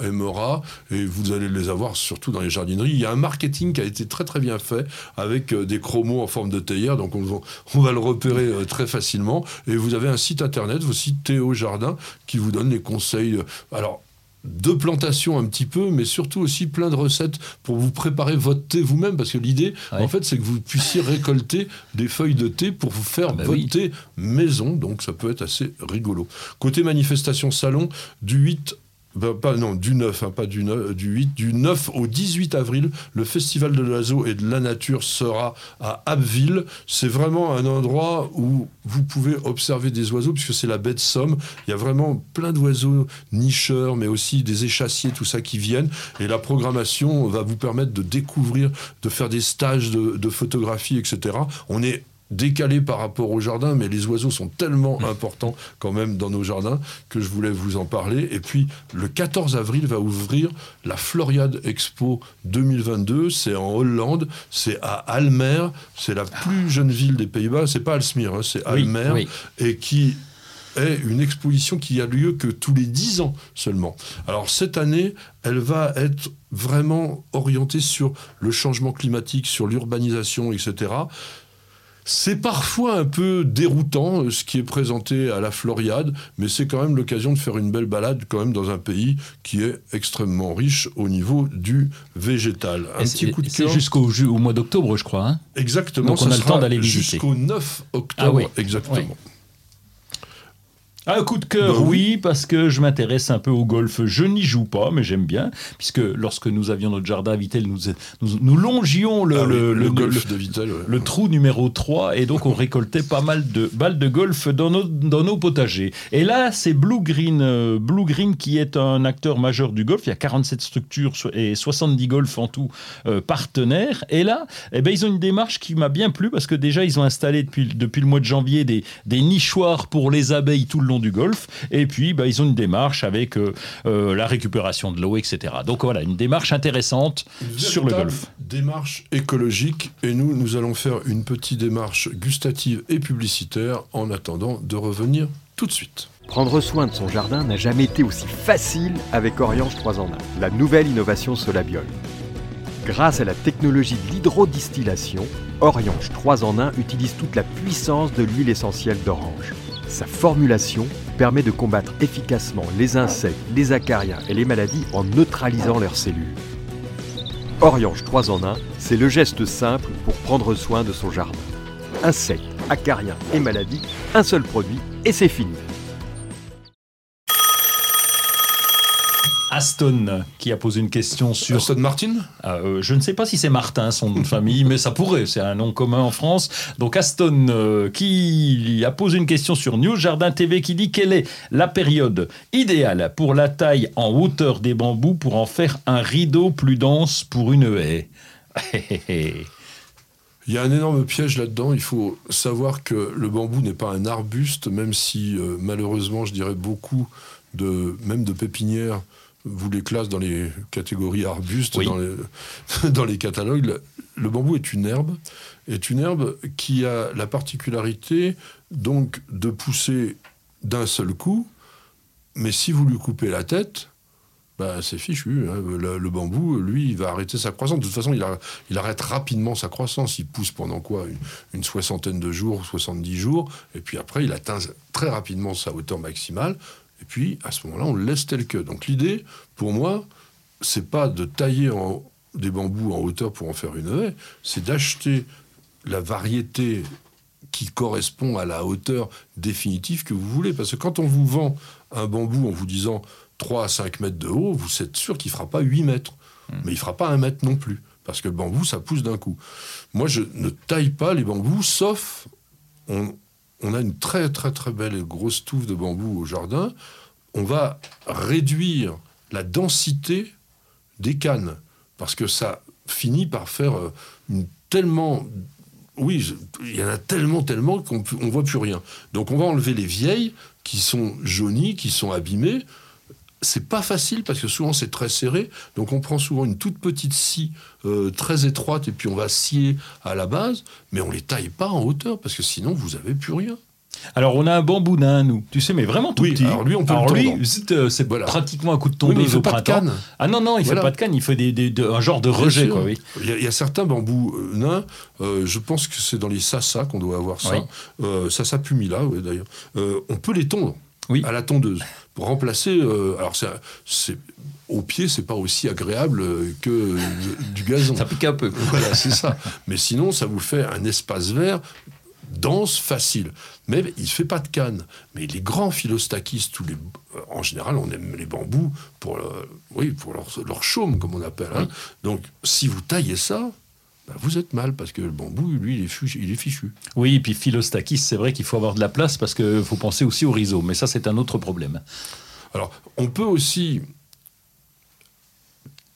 et vous allez les avoir surtout dans les jardineries. Il y a un marketing qui a été très très bien fait avec euh, des chromos en forme de théière, donc on, va- on va le repérer euh, très facilement. Et vous avez un site internet aussi, Théo Jardin, qui vous donne les conseils. euh, alors, de plantation un petit peu, mais surtout aussi plein de recettes pour vous préparer votre thé vous-même, parce que l'idée, Ouais. en fait, c'est que vous puissiez récolter des feuilles de thé pour vous faire Ah bah votre oui. thé maison, donc ça peut être assez rigolo. Côté manifestation salon, du 8 ben, pas, non, du 9, hein, pas du 9, du 8, du 9 au 18 avril, le Festival de l'oiseau et de la nature sera à Abbeville. C'est vraiment un endroit où vous pouvez observer des oiseaux, puisque c'est la baie de Somme. Il y a vraiment plein d'oiseaux nicheurs, mais aussi des échassiers, tout ça qui viennent. Et la programmation va vous permettre de découvrir, de faire des stages de, de photographie, etc. On est décalé par rapport au jardin, mais les oiseaux sont tellement importants quand même dans nos jardins que je voulais vous en parler. Et puis le 14 avril va ouvrir la Floriade Expo 2022. C'est en Hollande, c'est à Almer, c'est la plus jeune ville des Pays-Bas. C'est pas Alsmere, hein, c'est Oui, Almer, oui. et qui est une exposition qui a lieu que tous les 10 ans seulement. Alors cette année, elle va être vraiment orientée sur le changement climatique, sur l'urbanisation, etc. C'est parfois un peu déroutant euh, ce qui est présenté à la Floriade, mais c'est quand même l'occasion de faire une belle balade quand même dans un pays qui est extrêmement riche au niveau du végétal. Un Et petit coup de C'est cœur. jusqu'au ju- au mois d'octobre, je crois. hein Exactement. Donc on a le temps d'aller visiter. Jusqu'au 9 octobre. Ah oui, Exactement. oui. Un coup de cœur, Bah oui, parce que je m'intéresse un peu au golf. Je n'y joue pas, mais j'aime bien, puisque lorsque nous avions notre jardin à Vittel, nous, nous, nous longions le, Ah oui, le- le, le- golf le- de Vittel. ouais. le trou numéro 3 et donc on récoltait pas mal de balles de golf dans nos, dans nos potagers. Et là, c'est Blue Green, euh, Blue Green qui est un acteur majeur du golf. Il y a 47 structures et 70 golfs en tout euh, partenaires. Et là, eh ben, ils ont une démarche qui m'a bien plu parce que déjà, ils ont installé depuis, depuis le mois de janvier des, des nichoirs pour les abeilles tout le long du golf. Et puis, bah, ils ont une démarche avec euh, euh, la récupération de l'eau, etc. Donc voilà, une démarche intéressante Une sur le véritable golf. Démarche écologique et nous, nous allons faire une petite démarche gustative et publicitaire en attendant de revenir tout de suite. Prendre soin de son jardin n'a jamais été aussi facile avec Oriange 3 en 1, la nouvelle innovation Solabiol. Grâce à la technologie de l'hydrodistillation, Oriange 3 en 1 utilise toute la puissance de l'huile essentielle d'orange. Sa formulation permet de combattre efficacement les insectes, les acariens et les maladies en neutralisant leurs cellules. Oriange 3 en 1, c'est le geste simple pour prendre soin de son jardin. Insectes, acariens et maladies, un seul produit et c'est fini. Aston qui a posé une question sur. Aston Martin euh, Je ne sais pas si c'est Martin son nom de famille, mais ça pourrait. C'est un nom commun en France. Donc Aston euh, qui a posé une question sur News Jardin TV qui dit quelle est la période idéale pour la taille en hauteur des bambous pour en faire un rideau plus dense pour une haie? Il y a un énorme piège là-dedans. Il faut savoir que le bambou n'est pas un arbuste, même si euh, malheureusement, je dirais beaucoup de même de pépinières vous les classent dans les catégories arbustes, dans, les, dans, les, catalogues. Le, le, bambou est une herbe, est une herbe qui a la particularité donc de pousser d'un seul coup, mais si vous lui coupez la tête, bah, c'est fichu. Hein. Le, bambou, lui, il va arrêter sa croissance. De toute façon, il, il arrête rapidement sa croissance. Il pousse pendant quoi? Une, une, soixantaine de jours, 70 jours, et puis après, il atteint très rapidement sa hauteur maximale. Et puis, à ce moment-là, on le laisse tel que. Donc l'idée, pour moi, c'est pas de tailler en, des bambous en hauteur pour en faire une haie, c'est d'acheter la variété qui correspond à la hauteur définitive que vous voulez. Parce que quand on vous vend un bambou en vous disant 3 à 5 mètres de haut, vous êtes sûr qu'il ne fera pas 8 mètres. Mmh. Mais il ne fera pas 1 mètre non plus. Parce que le bambou, ça pousse d'un coup. Moi, je ne taille pas les bambous, sauf on, on a une très très très belle grosse touffe de bambou au jardin. On va réduire la densité des cannes parce que ça finit par faire euh, tellement oui, il y en a tellement, tellement qu'on ne voit plus rien. Donc on va enlever les vieilles qui sont jaunies, qui sont abîmées. C'est pas facile parce que souvent c'est très serré. Donc on prend souvent une toute petite scie euh, très étroite et puis on va scier à la base, mais on les taille pas en hauteur parce que sinon vous avez plus rien. Alors, on a un bambou nain, nous. Tu sais, mais vraiment tout oui, petit. Alors, lui, on peut alors le lui, c'est voilà. pratiquement un coup de tondeuse oui, il fait au pas printemps. De canne. Ah non, non, il voilà. fait pas de canne, il fait des, des, de, un genre de rejet, quoi, oui. Il y, a, il y, a certains bambous euh, nains, euh, je pense que c'est dans les sasa qu'on doit avoir ça. Euh, sasa pumila, d'ailleurs. Euh, on peut les tondre oui. à la tondeuse pour remplacer. euh, alors, c'est au pied, c'est pas aussi agréable que du gazon. Ça pique un peu. Voilà, c'est ça. Mais sinon, ça vous fait un espace vert dense, facile. Mais il ne fait pas de canne. Mais les grands philostakistes, tous les, en général, on aime les bambous pour, le, oui, pour leur, leur, chaume, comme on appelle. Hein. Donc, si vous taillez ça, ben vous êtes mal, parce que le bambou, lui, il est, fichu, il est fichu. Oui, et puis philostakis, c'est vrai qu'il faut avoir de la place, parce qu'il faut penser aussi au rhizome. Mais ça, c'est un autre problème. Alors, on peut aussi...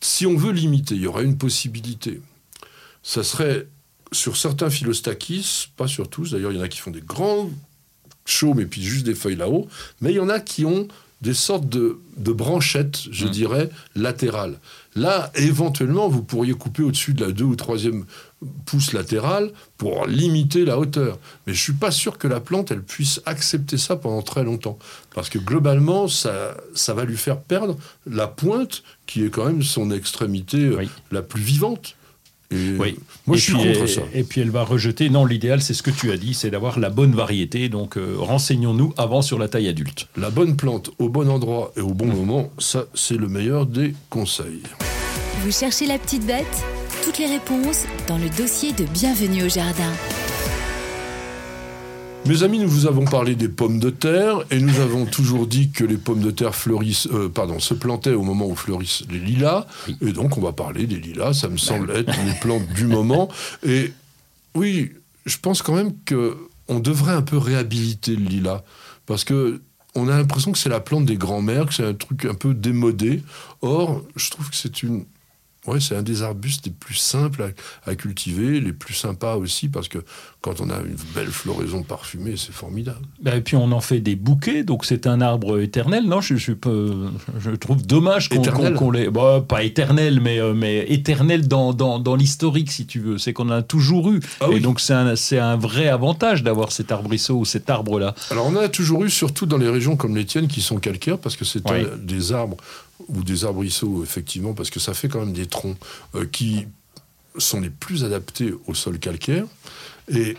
Si on veut limiter, il y aurait une possibilité. Ça serait sur certains philostakis, pas sur tous, d'ailleurs, il y en a qui font des grands chaumes et puis juste des feuilles là-haut, mais il y en a qui ont des sortes de, de branchettes, je mmh. dirais, latérales. Là, éventuellement, vous pourriez couper au-dessus de la deux ou troisième pouce latérale pour limiter la hauteur. Mais je suis pas sûr que la plante, elle puisse accepter ça pendant très longtemps. Parce que globalement, ça, ça va lui faire perdre la pointe, qui est quand même son extrémité oui. la plus vivante. Et oui. Moi, et je suis puis, contre ça. Et puis, elle va rejeter. Non, l'idéal, c'est ce que tu as dit, c'est d'avoir la bonne variété. Donc, euh, renseignons-nous avant sur la taille adulte. La bonne plante au bon endroit et au bon moment, ça, c'est le meilleur des conseils. Vous cherchez la petite bête? Toutes les réponses dans le dossier de Bienvenue au Jardin. Mes amis, nous vous avons parlé des pommes de terre et nous avons toujours dit que les pommes de terre fleurissent, euh, pardon, se plantaient au moment où fleurissent les lilas. Et donc, on va parler des lilas. Ça me semble être les plantes du moment. Et oui, je pense quand même que on devrait un peu réhabiliter le lilas parce que on a l'impression que c'est la plante des grands-mères, que c'est un truc un peu démodé. Or, je trouve que c'est une Ouais, c'est un des arbustes les plus simples à, à, cultiver, les plus sympas aussi, parce que quand on a une belle floraison parfumée, c'est formidable. Ben, et puis on en fait des bouquets, donc c'est un arbre éternel. Non, je, je, trouve dommage qu'on qu qu les. Bah, pas éternel, mais, euh, mais éternel dans, dans, dans l'historique, si tu veux. C'est qu'on en a toujours eu. Ah, et oui. donc c'est un, un, vrai avantage d'avoir cet arbrisseau ou cet arbre-là. Alors on en a toujours eu, surtout dans les régions comme les tiennes qui sont calcaires, parce que c'est ouais. des arbres ou des arbrisseaux, effectivement, parce que ça fait quand même des troncs euh, qui sont les plus adaptés au sol calcaire. Et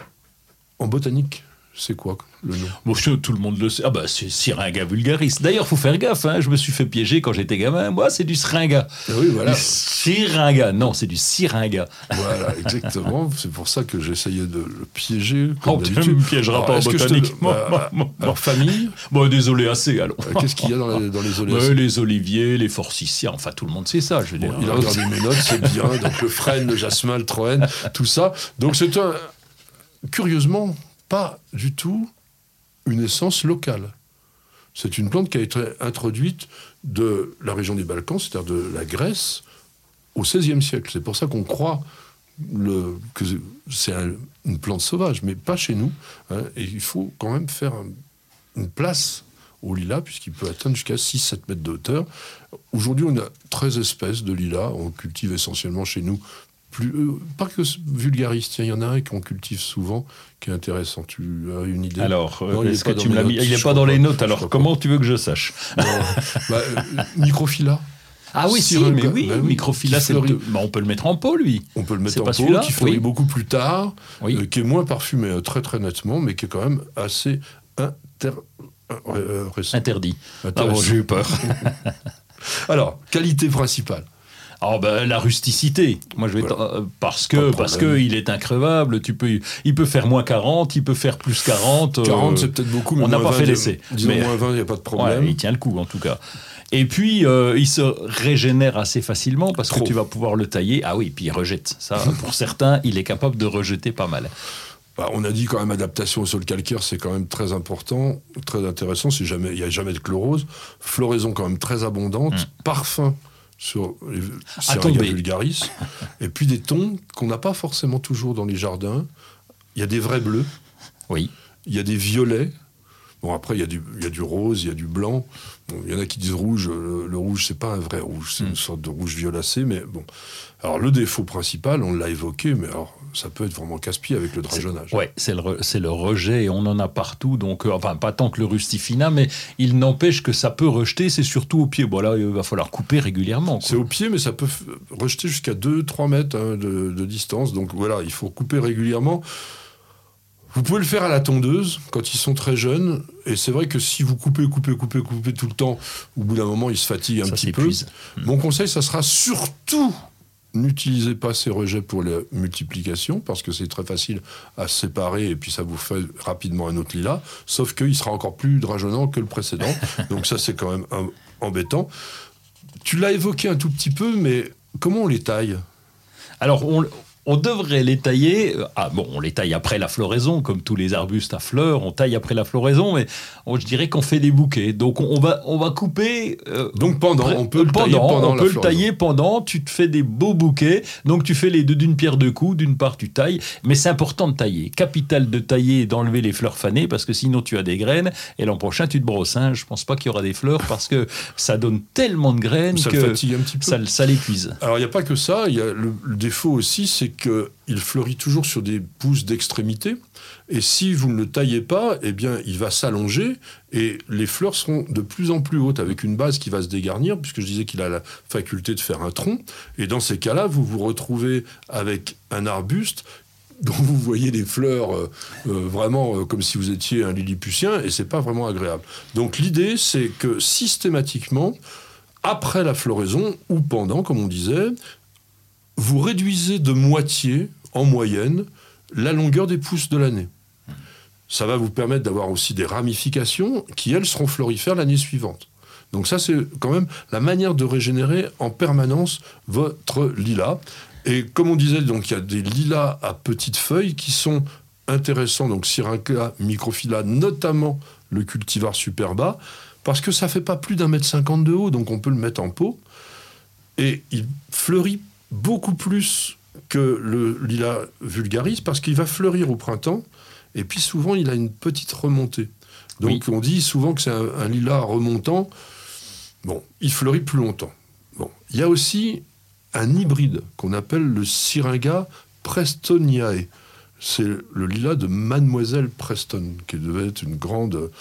en botanique, c'est quoi le nom? Bon, Tout le monde le sait. Ah bah c'est Syringa vulgaris. D'ailleurs, faut faire gaffe. Hein. Je me suis fait piéger quand j'étais gamin. Moi, c'est du Syringa. Ah oui, voilà. Du Syringa. Non, c'est du Syringa. Voilà, exactement. c'est pour ça que j'essayais de le piéger. Oh, tu ne me piégeras alors, pas en botanique. Te... Bah, alors, famille? Bon, désolé, assez alors. Qu'est-ce qu'il y a dans les, dans les bah, oliviers, les forsythias. Enfin, tout le monde sait ça, je veux bon, dire. Il a regardé mes notes, c'est bien. Donc le frêne, le jasmin, le troène, tout ça. Donc c'est un. Curieusement, pas du tout une essence locale. C'est une plante qui a été introduite de la région des Balkans, c'est-à-dire de la Grèce, au XVIe siècle. C'est pour ça qu'on croit que c'est un, une plante sauvage, mais pas chez nous. Hein, et il faut quand même faire un, une place au lilas, puisqu'il peut atteindre jusqu'à 6-7 mètres de hauteur. Aujourd'hui, on a 13 espèces de lilas. On cultive essentiellement chez nous plus, euh, pas que vulgariste, il y en a un qu'on cultive souvent, qui est intéressant. Tu as une idée? Alors, est-ce que tu me l'as mis Il n'est pas dans les notes, alors comment tu veux que je sache? Bah, euh, Microphylla. Ah oui, si, mais oui, bah, Microphylla, fleurit... bah, on peut le mettre en pot, lui. On peut le mettre en pot, qui fleurit oui. beaucoup plus tard, oui. euh, qui est moins parfumé euh, très très nettement, mais qui est quand même assez inter... euh, interdit. Ah bon, j'ai eu peur. alors, qualité principale Oh ben, la rusticité. Moi, je vais voilà. parce que parce que il est increvable. Tu peux, il peut faire moins 40, il peut faire plus 40. 40, euh, c'est peut-être beaucoup, mais on n'a pas 20, fait l'essai. Mais moins 20, il n'y a pas de problème. Ouais, il tient le coup, en tout cas. Et puis, euh, il se régénère assez facilement parce Trop. que tu vas pouvoir le tailler. Ah oui, puis il rejette. Ça, pour certains, il est capable de rejeter pas mal. Bah, on a dit quand même adaptation au sol calcaire, c'est quand même très important, très intéressant. Il n'y a jamais de chlorose. Floraison quand même très abondante. Mmh. Parfum sur les Syringa vulgaris, et puis des tons qu'on n'a pas forcément toujours dans les jardins. Il y a des vrais bleus. Oui. Il y a des violets. Bon, après, il y, a du, il y a du rose, il y a du blanc. Bon, il y en a qui disent rouge. Le, le rouge, c'est pas un vrai rouge, c'est mm. une sorte de rouge violacé. Mais bon. Alors, le défaut principal, on l'a évoqué, mais alors, ça peut être vraiment casse-pied avec le drageonnage. Oui, c'est le, le, rejet, et on en a partout. Donc, euh, enfin, pas tant que le rustifina, mais il n'empêche que ça peut rejeter, c'est surtout au pied. Bon, là, il va falloir couper régulièrement. C'est au pied, mais ça peut rejeter jusqu'à 2-3 mètres hein, de, de distance. Donc, voilà, il faut couper régulièrement. Vous pouvez le faire à la tondeuse quand ils sont très jeunes. Et c'est vrai que si vous coupez, coupez, coupez, coupez tout le temps, au bout d'un moment, ils se fatiguent un ça petit peu. Mon conseil, ça sera surtout n'utilisez pas ces rejets pour la multiplication parce que c'est très facile à séparer et puis ça vous fait rapidement un autre lilas. Sauf qu'il sera encore plus drageonnant que le précédent. Donc ça, c'est quand même un, embêtant. Tu l'as évoqué un tout petit peu, mais comment on les taille? Alors, on, on devrait les tailler. Ah bon, on les taille après la floraison, comme tous les arbustes à fleurs, on taille après la floraison, mais on, je dirais qu'on fait des bouquets. Donc on va, on va couper. Euh, Donc pendant, on peut le pendant, tailler pendant. On peut le tailler pendant. Tu te fais des beaux bouquets. Donc tu fais les deux d'une pierre deux coups. D'une part, tu tailles, mais c'est important de tailler. Capital de tailler et d'enlever les fleurs fanées, parce que sinon tu as des graines. Et l'an prochain, tu te brosses. Hein. Je pense pas qu'il y aura des fleurs parce que ça donne tellement de graines ça que le fatigue un petit peu. ça, ça l'épuise. Alors il n'y a pas que ça. Il y a le, le défaut aussi, c'est qu'il fleurit toujours sur des pousses d'extrémité. Et si vous ne le taillez pas, eh bien, il va s'allonger et les fleurs seront de plus en plus hautes avec une base qui va se dégarnir, puisque je disais qu'il a la faculté de faire un tronc. Et dans ces cas-là, vous vous retrouvez avec un arbuste dont vous voyez les fleurs euh, euh, vraiment euh, comme si vous étiez un lilliputien et c'est pas vraiment agréable. Donc l'idée, c'est que systématiquement, après la floraison ou pendant, comme on disait, vous réduisez de moitié, en moyenne, la longueur des pousses de l'année. Ça va vous permettre d'avoir aussi des ramifications qui, elles, seront florifères l'année suivante. Donc ça, c'est quand même la manière de régénérer en permanence votre lilas. Et comme on disait, donc il y a des lilas à petites feuilles qui sont intéressants, donc Syringa microphylla, notamment le cultivar superba, parce que ça fait pas plus d'un mètre cinquante de haut, donc on peut le mettre en pot. Et il fleurit beaucoup plus que le lilas vulgaris parce qu'il va fleurir au printemps et puis souvent il a une petite remontée. Donc on dit souvent que c'est un, lilas remontant. Bon, il fleurit plus longtemps. Bon, il y a aussi un hybride qu'on appelle le Syringa prestoniae. C'est le lilas de Mademoiselle Preston, qui devait être une grande,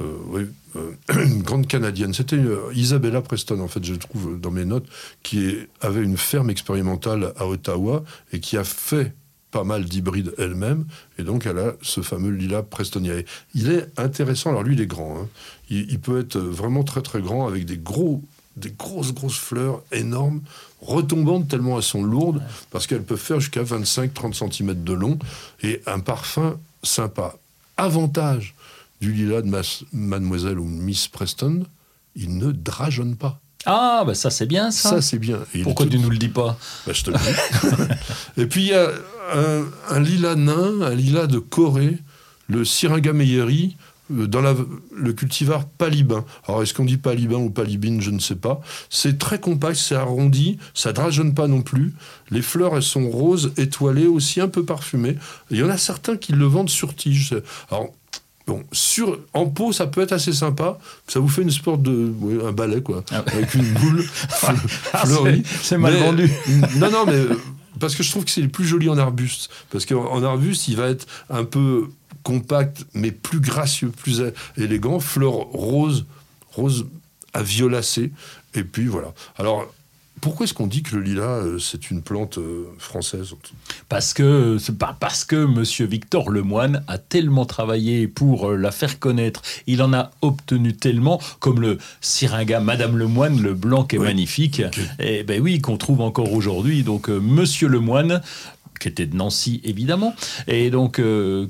euh, euh, une grande canadienne. C'était euh, Isabella Preston, en fait, je trouve dans mes notes, qui avait une ferme expérimentale à Ottawa et qui a fait pas mal d'hybrides elle-même, et donc elle a ce fameux lilas prestoniae. Il est intéressant, alors lui il est grand, hein. il, peut être vraiment très très grand avec des gros des grosses grosses fleurs énormes, retombantes tellement elles sont lourdes, parce qu'elles peuvent faire jusqu'à 25-30 cm de long, et un parfum sympa. Avantage du lilas de Mademoiselle ou Miss Preston, il ne drageonne pas. Ah, bah ça c'est bien ça. Ça c'est bien. Pourquoi tu ne nous le dis pas bah, Je te le dis. Et puis il y a un, lilas nain, un lilas de Corée, le Syringa Meyeri, euh, dans le cultivar palibin. Alors, est-ce qu'on dit palibin ou palibine Je ne sais pas. C'est très compact, c'est arrondi, ça drageonne pas non plus. Les fleurs, elles sont roses, étoilées, aussi un peu parfumées. Il y en a certains qui le vendent sur tige. Alors, Bon, sur, en pot, ça peut être assez sympa. Ça vous fait une sorte de. un balai, quoi. Ah avec une boule ah, fleurie. C'est mal vendu. non, non, mais. Euh, parce que je trouve que c'est le plus joli en arbuste. Parce qu'en arbuste, il va être un peu compact, mais plus gracieux, plus élégant. Fleurs roses, rose à violacé. Et puis voilà. Alors, pourquoi est-ce qu'on dit que le lilas, euh, c'est une plante euh, française Parce que c'est pas parce que Monsieur Victor Lemoine a tellement travaillé pour euh, la faire connaître. Il en a obtenu tellement, comme le syringa Madame Lemoine, le blanc qui est magnifique. Et ben oui, qu'on trouve encore aujourd'hui. Donc Monsieur Lemoine, qui était de Nancy évidemment, et donc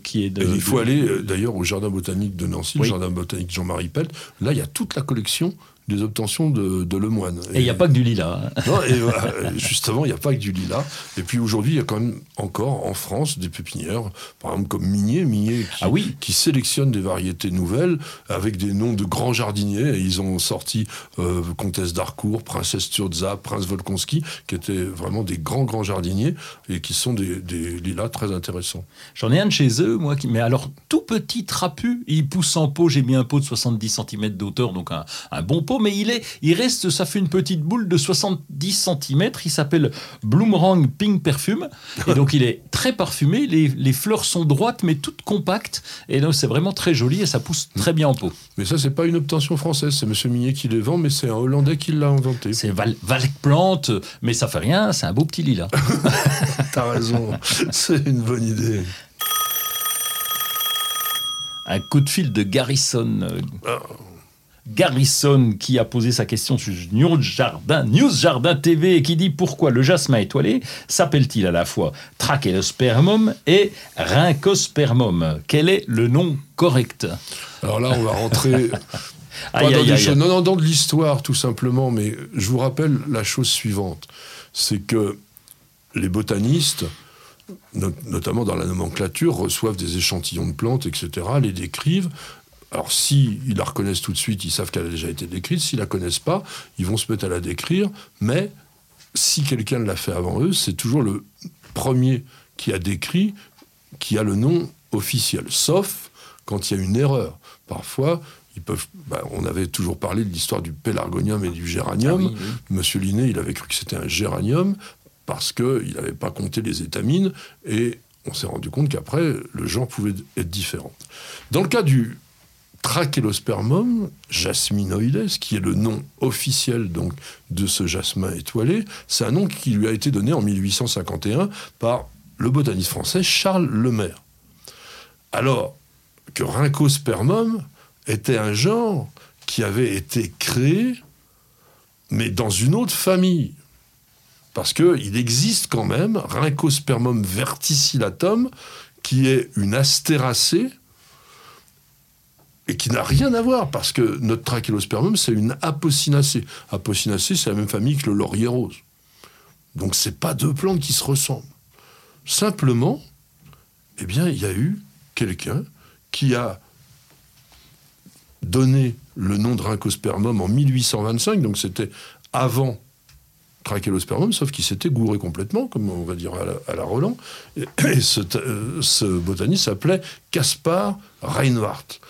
qui est de. il faut aller d'ailleurs au jardin botanique de Nancy, le jardin botanique Jean-Marie Pelt. Là, il y a toute la collection des obtentions de, de Lemoine. Et il n'y a pas que du lilas. Hein. Non, et, justement, il n'y a pas que du lilas. Et puis aujourd'hui, il y a quand même encore en France des pépinières, par exemple comme Minier, Minier qui, ah oui. qui sélectionne des variétés nouvelles avec des noms de grands jardiniers. Et ils ont sorti euh, Comtesse d'Harcourt, Princesse Turza, Prince Volkonski, qui étaient vraiment des grands, grands jardiniers et qui sont des, des lilas très intéressants. J'en ai un de chez eux, moi, qui, mais alors tout petit, trapu, il pousse en pot. J'ai mis un pot de 70 cm d'auteur, donc un, un bon pot mais il, est, il reste, ça fait une petite boule de 70 cm. Il s'appelle Bloomerang Pink Perfume. Et donc, il est très parfumé. Les, fleurs sont droites, mais toutes compactes. Et donc, c'est vraiment très joli et ça pousse très bien en pot. Mais ça, c'est pas une obtention française. C'est M. Minier qui les vend, mais c'est un Hollandais qui l'a inventé. C'est Val Plante, mais ça fait rien. C'est un beau petit lilas. T'as raison. c'est une bonne idée un coup de fil de Garrison. Ah. Garrison qui a posé sa question sur News Jardin, News Jardin TV et qui dit pourquoi le jasmin étoilé s'appelle-t-il à la fois Trachelospermum et Rhynchospermum Quel est le nom correct? Alors là, on va rentrer pas dans non, non, dans de l'histoire tout simplement, mais je vous rappelle la chose suivante, c'est que les botanistes, notamment dans la nomenclature, reçoivent des échantillons de plantes, etc., les décrivent, alors, si ils la reconnaissent tout de suite, ils savent qu'elle a déjà été décrite. S'ils la connaissent pas, ils vont se mettre à la décrire. Mais si quelqu'un l'a fait avant eux, c'est toujours le premier qui a décrit qui a le nom officiel. Sauf quand il y a une erreur. Parfois, ils peuvent. Bah, on avait toujours parlé de l'histoire du pélargonium et du géranium. Ah Monsieur Linné, il avait cru que c'était un géranium parce qu'il n'avait pas compté les étamines et on s'est rendu compte qu'après, le genre pouvait être différent. Dans le cas du Trachelospermum jasminoides, qui est le nom officiel donc de ce jasmin étoilé, c'est un nom qui lui a été donné en 1851 par le botaniste français Charles Lemaire. Alors que Rhynchospermum était un genre qui avait été créé, mais dans une autre famille. Parce qu'il existe quand même Rhynchospermum verticillatum, qui est une astéracée et qui n'a rien à voir, parce que notre trachélospermum, c'est une apocinacée. Apocinacée, c'est la même famille que le laurier rose. Donc, ce pas deux plantes qui se ressemblent. Simplement, eh bien, il y a eu quelqu'un qui a donné le nom de rhynchospermum en 1825, donc c'était avant Trachelospermum, sauf qu'il s'était gouré complètement, comme on va dire à la, Roland. Et, euh, ce botaniste s'appelait Caspar Reinhardt.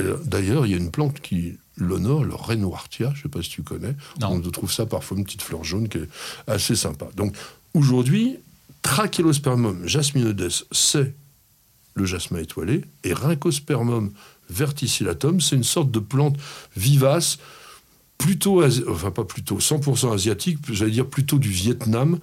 Euh, D'ailleurs, il y a une plante qui l'honore, le Reinhardtia, je ne sais pas si tu connais. Non. On trouve ça parfois une petite fleur jaune qui est assez sympa. Donc aujourd'hui, Trachelospermum jasminodes, c'est le jasmin étoilé, et Rhynchospermum verticillatum, c'est une sorte de plante vivace, plutôt, enfin pas plutôt, 100% asiatique, j'allais dire plutôt du Vietnam,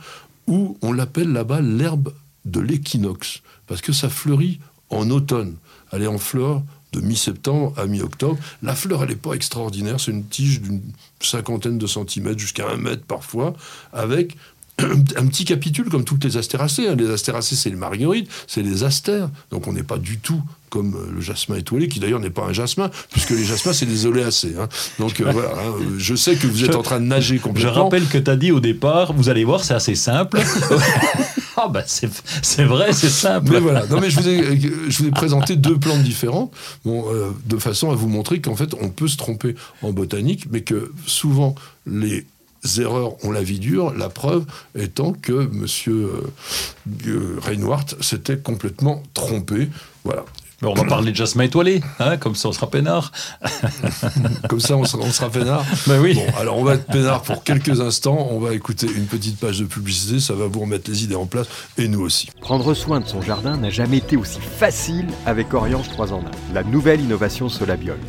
où on l'appelle là-bas l'herbe de l'équinoxe, parce que ça fleurit en automne. Elle est en fleur de mi-septembre à mi-octobre. La fleur, elle n'est pas extraordinaire, c'est une tige d'une cinquantaine de centimètres jusqu'à un mètre parfois, avec un petit capitule comme toutes les astéracées. hein. Les astéracées, c'est les marguerites, c'est les astères. Donc on n'est pas du tout comme euh, le jasmin étoilé, qui d'ailleurs n'est pas un jasmin, puisque les jasmins, c'est des oléacées. hein. Donc euh, voilà, hein, euh, je sais que vous êtes Je- en train de nager Je complètement. rappelle que tu as dit au départ, vous allez voir, c'est assez simple. ah bah c'est vrai, c'est simple. Mais voilà, non mais je vous ai, je présenté deux plantes différentes, bon, euh, de façon à vous montrer qu'en fait on peut se tromper en botanique, mais que souvent les erreurs ont la vie dure, la preuve étant que Monsieur euh, s'était complètement trompé. Voilà. Mais on va parler de jasmin étoilé, hein, comme ça on sera peinard. Comme ça, on sera, on sera peinard. Ben oui. Bon, alors on va être peinard pour quelques instants. On va écouter une petite page de publicité. Ça va vous remettre les idées en place et nous aussi. Prendre soin de son jardin n'a jamais été aussi facile avec Oriange 3 en 1, la nouvelle innovation Solabiol.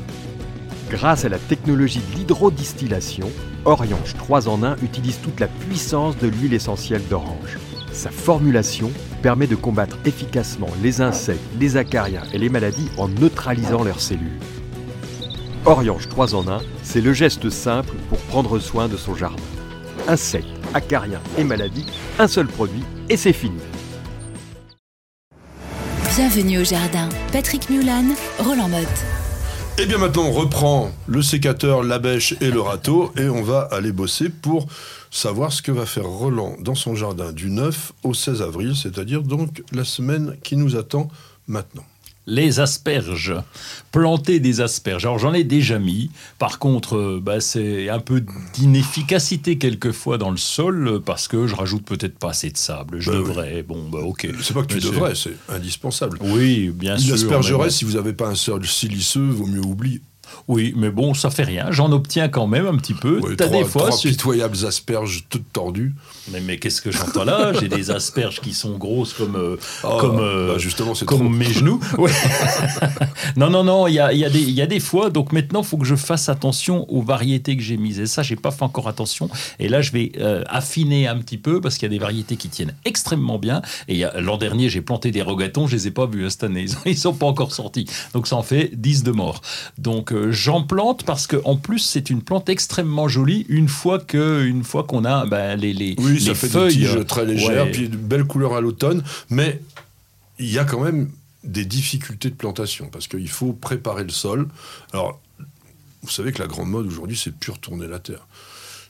Grâce à la technologie de l'hydrodistillation, Oriange 3 en 1 utilise toute la puissance de l'huile essentielle d'orange. Sa formulation permet de combattre efficacement les insectes, les acariens et les maladies en neutralisant leurs cellules. Oriange 3 en 1, c'est le geste simple pour prendre soin de son jardin. Insectes, acariens et maladies, un seul produit et c'est fini. Bienvenue au jardin. Patrick Mulan, Roland Motte. Et Eh bien maintenant, on reprend le sécateur, la bêche et le râteau et on va aller bosser pour savoir ce que va faire Roland dans son jardin du 9 au 16 avril, c'est-à-dire donc la semaine qui nous attend maintenant. Les asperges. Planter des asperges. Alors j'en ai déjà mis. Par contre, euh, bah, c'est un peu d'inefficacité quelquefois dans le sol parce que je rajoute peut-être pas assez de sable. Je Bah oui. devrais. Bon, bah ok. C'est pas que tu Mais devrais, c'est indispensable. Oui, bien Une sûr. aspergeresse, mais si vous n'avez pas un sol siliceux, vaut mieux oublier. Oui, mais bon, ça fait rien. J'en obtiens quand même un petit peu. Ouais, T'as des fois. trois pitoyables asperges toutes tordues. Mais, mais qu'est-ce que j'entends là? J'ai des asperges qui sont grosses comme, euh, Ah, comme, euh, bah, justement, comme trop. mes genoux. Ouais. non, non, non, il y a, y, a des- il y a des fois, donc maintenant, il faut que je fasse attention aux variétés que j'ai mises. Et ça, j'ai pas fait encore attention. Et là, je vais euh, affiner un petit peu parce qu'il y a des variétés qui tiennent extrêmement bien. Et l'an dernier, j'ai planté des rogatons, je les ai pas vus hein, cette année. Ils sont pas encore sortis. Donc ça en fait 10 de morts. Donc euh, j'en plante parce que en plus, c'est une plante extrêmement jolie une fois que, une fois qu'on a ben, les, les, Oui, les ça fait feuilles. des tiges très légères, Ouais. puis de belles couleurs à l'automne, mais il y a quand même des difficultés de plantation, parce qu'il faut préparer le sol. Alors, vous savez que la grande mode aujourd'hui, c'est plus retourner la terre.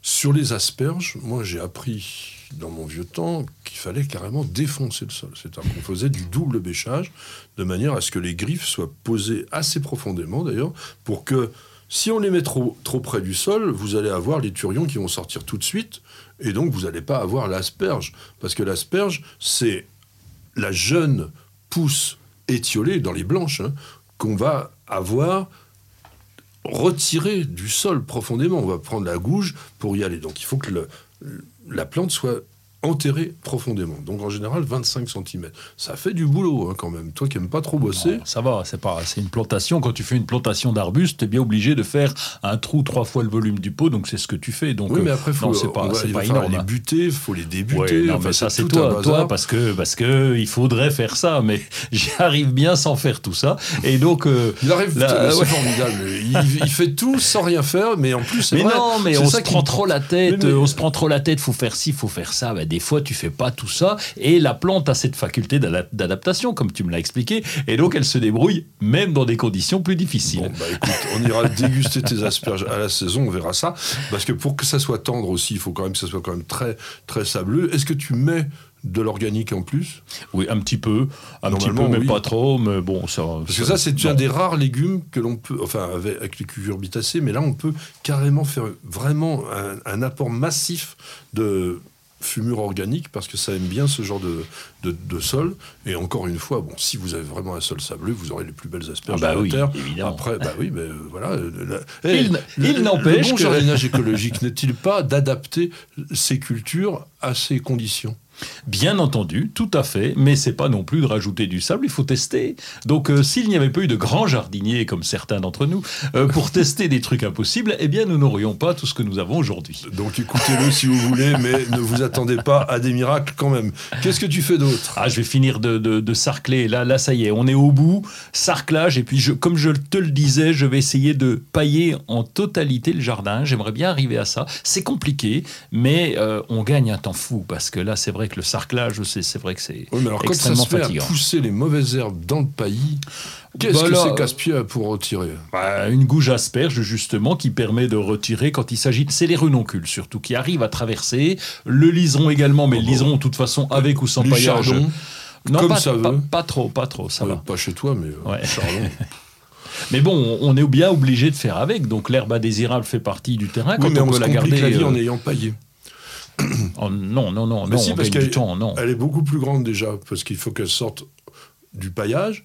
Sur les asperges, moi j'ai appris dans mon vieux temps qu'il fallait carrément défoncer le sol. C'est-à-dire qu'on faisait du double bêchage, de manière à ce que les griffes soient posées assez profondément d'ailleurs, pour que si on les met trop, trop près du sol, vous allez avoir les turions qui vont sortir tout de suite, et donc vous n'allez pas avoir l'asperge. Parce que l'asperge, c'est la jeune pousse étiolée dans les blanches hein, qu'on va avoir retirée du sol profondément. On va prendre la gouge pour y aller. Donc il faut que le- la plante soit enterrée profondément. Donc en général 25 cm. Ça fait du boulot hein, quand même. Toi qui n'aimes pas trop bosser. Non, ça va, c'est pas, c'est une plantation. Quand tu fais une plantation d'arbustes, tu es bien obligé de faire un trou trois fois le volume du pot, donc c'est ce que tu fais. Donc, oui, mais euh, après, faut, non, c'est pas, va- c'est il pas énorme. les buter, il faut les débuter. Ouais, non, enfin, mais ça c'est toi, toi parce que parce que il faudrait faire ça, mais j'y arrive bien sans faire tout ça. Et donc, euh, Il arrive, Là, c'est ouais. formidable. Il, il fait tout sans rien faire, mais en plus, c'est mais vrai, non, mais on ça se prend trop la tête, on se prend trop la tête, faut faire ci, faut faire ça. Des fois, tu fais pas tout ça, et la plante a cette faculté d'adap- d'adaptation, comme tu me l'as expliqué, et donc elle se débrouille même dans des conditions plus difficiles. Bon, bah écoute, on ira déguster tes asperges à la saison, on verra ça. Parce que pour que ça soit tendre aussi, il faut quand même que ça soit quand même très, très sableux. Est-ce que tu mets de l'organique en plus? Oui, un petit peu, un petit peu, mais oui. pas trop, mais bon, ça. Parce que ça, c'est un des rares légumes que l'on peut, enfin avec, avec les cucurbitacées, mais là, on peut carrément faire vraiment un, un apport massif de fumure organique parce que ça aime bien ce genre de, de, de sol. Et encore une fois, bon, si vous avez vraiment un sol sableux, vous aurez les plus belles asperges Ah bah de oui, terre. évidemment. Après, bah oui, mais voilà. Il- le- il le- n'empêche Le bon que- jardinage écologique n'est-il pas d'adapter ces cultures à ces conditions? Bien entendu, tout à fait, mais c'est pas non plus de rajouter du sable, il faut tester. Donc euh, s'il n'y avait pas eu de grands jardiniers comme certains d'entre nous euh, pour tester des trucs impossibles, eh bien nous n'aurions pas tout ce que nous avons aujourd'hui. Donc écoutez-le si vous voulez, mais ne vous attendez pas à des miracles quand même. Qu'est-ce que tu fais d'autre? Ah, je vais finir de, de, de sarcler. Là, là, ça y est, on est au bout. Sarclage. Et puis, je, comme je te le disais, je vais essayer de pailler en totalité le jardin. J'aimerais bien arriver à ça. C'est compliqué, mais euh, on gagne un temps fou parce que là, c'est vrai le sarclage, c'est c'est vrai que c'est Oui, mais alors quand ça extrêmement se fait fatigant. à pousser les mauvaises herbes dans le paillis, qu'est-ce Bah que c'est casse-pied pour retirer? Bah, une gouge asperge, justement, qui permet de retirer quand il s'agit. C'est les renoncules, surtout, qui arrivent à traverser. Le liseron également, mais le liseron, de toute façon, avec ou sans Du paillage. chardon, non, comme pas, ça pas, veut. pas trop, pas trop, ça Ouais, va. pas chez toi, mais euh, Ouais. chardon. Mais bon, on est bien obligé de faire avec. Donc l'herbe indésirable fait partie du terrain. Quand oui, mais on, on, peut se la garder. la vie euh, en ayant paillé. oh, non, non, non, Mais non, si, on parce gagne du qu'elle- temps, non. Elle est beaucoup plus grande déjà, parce qu'il faut qu'elle sorte du paillage.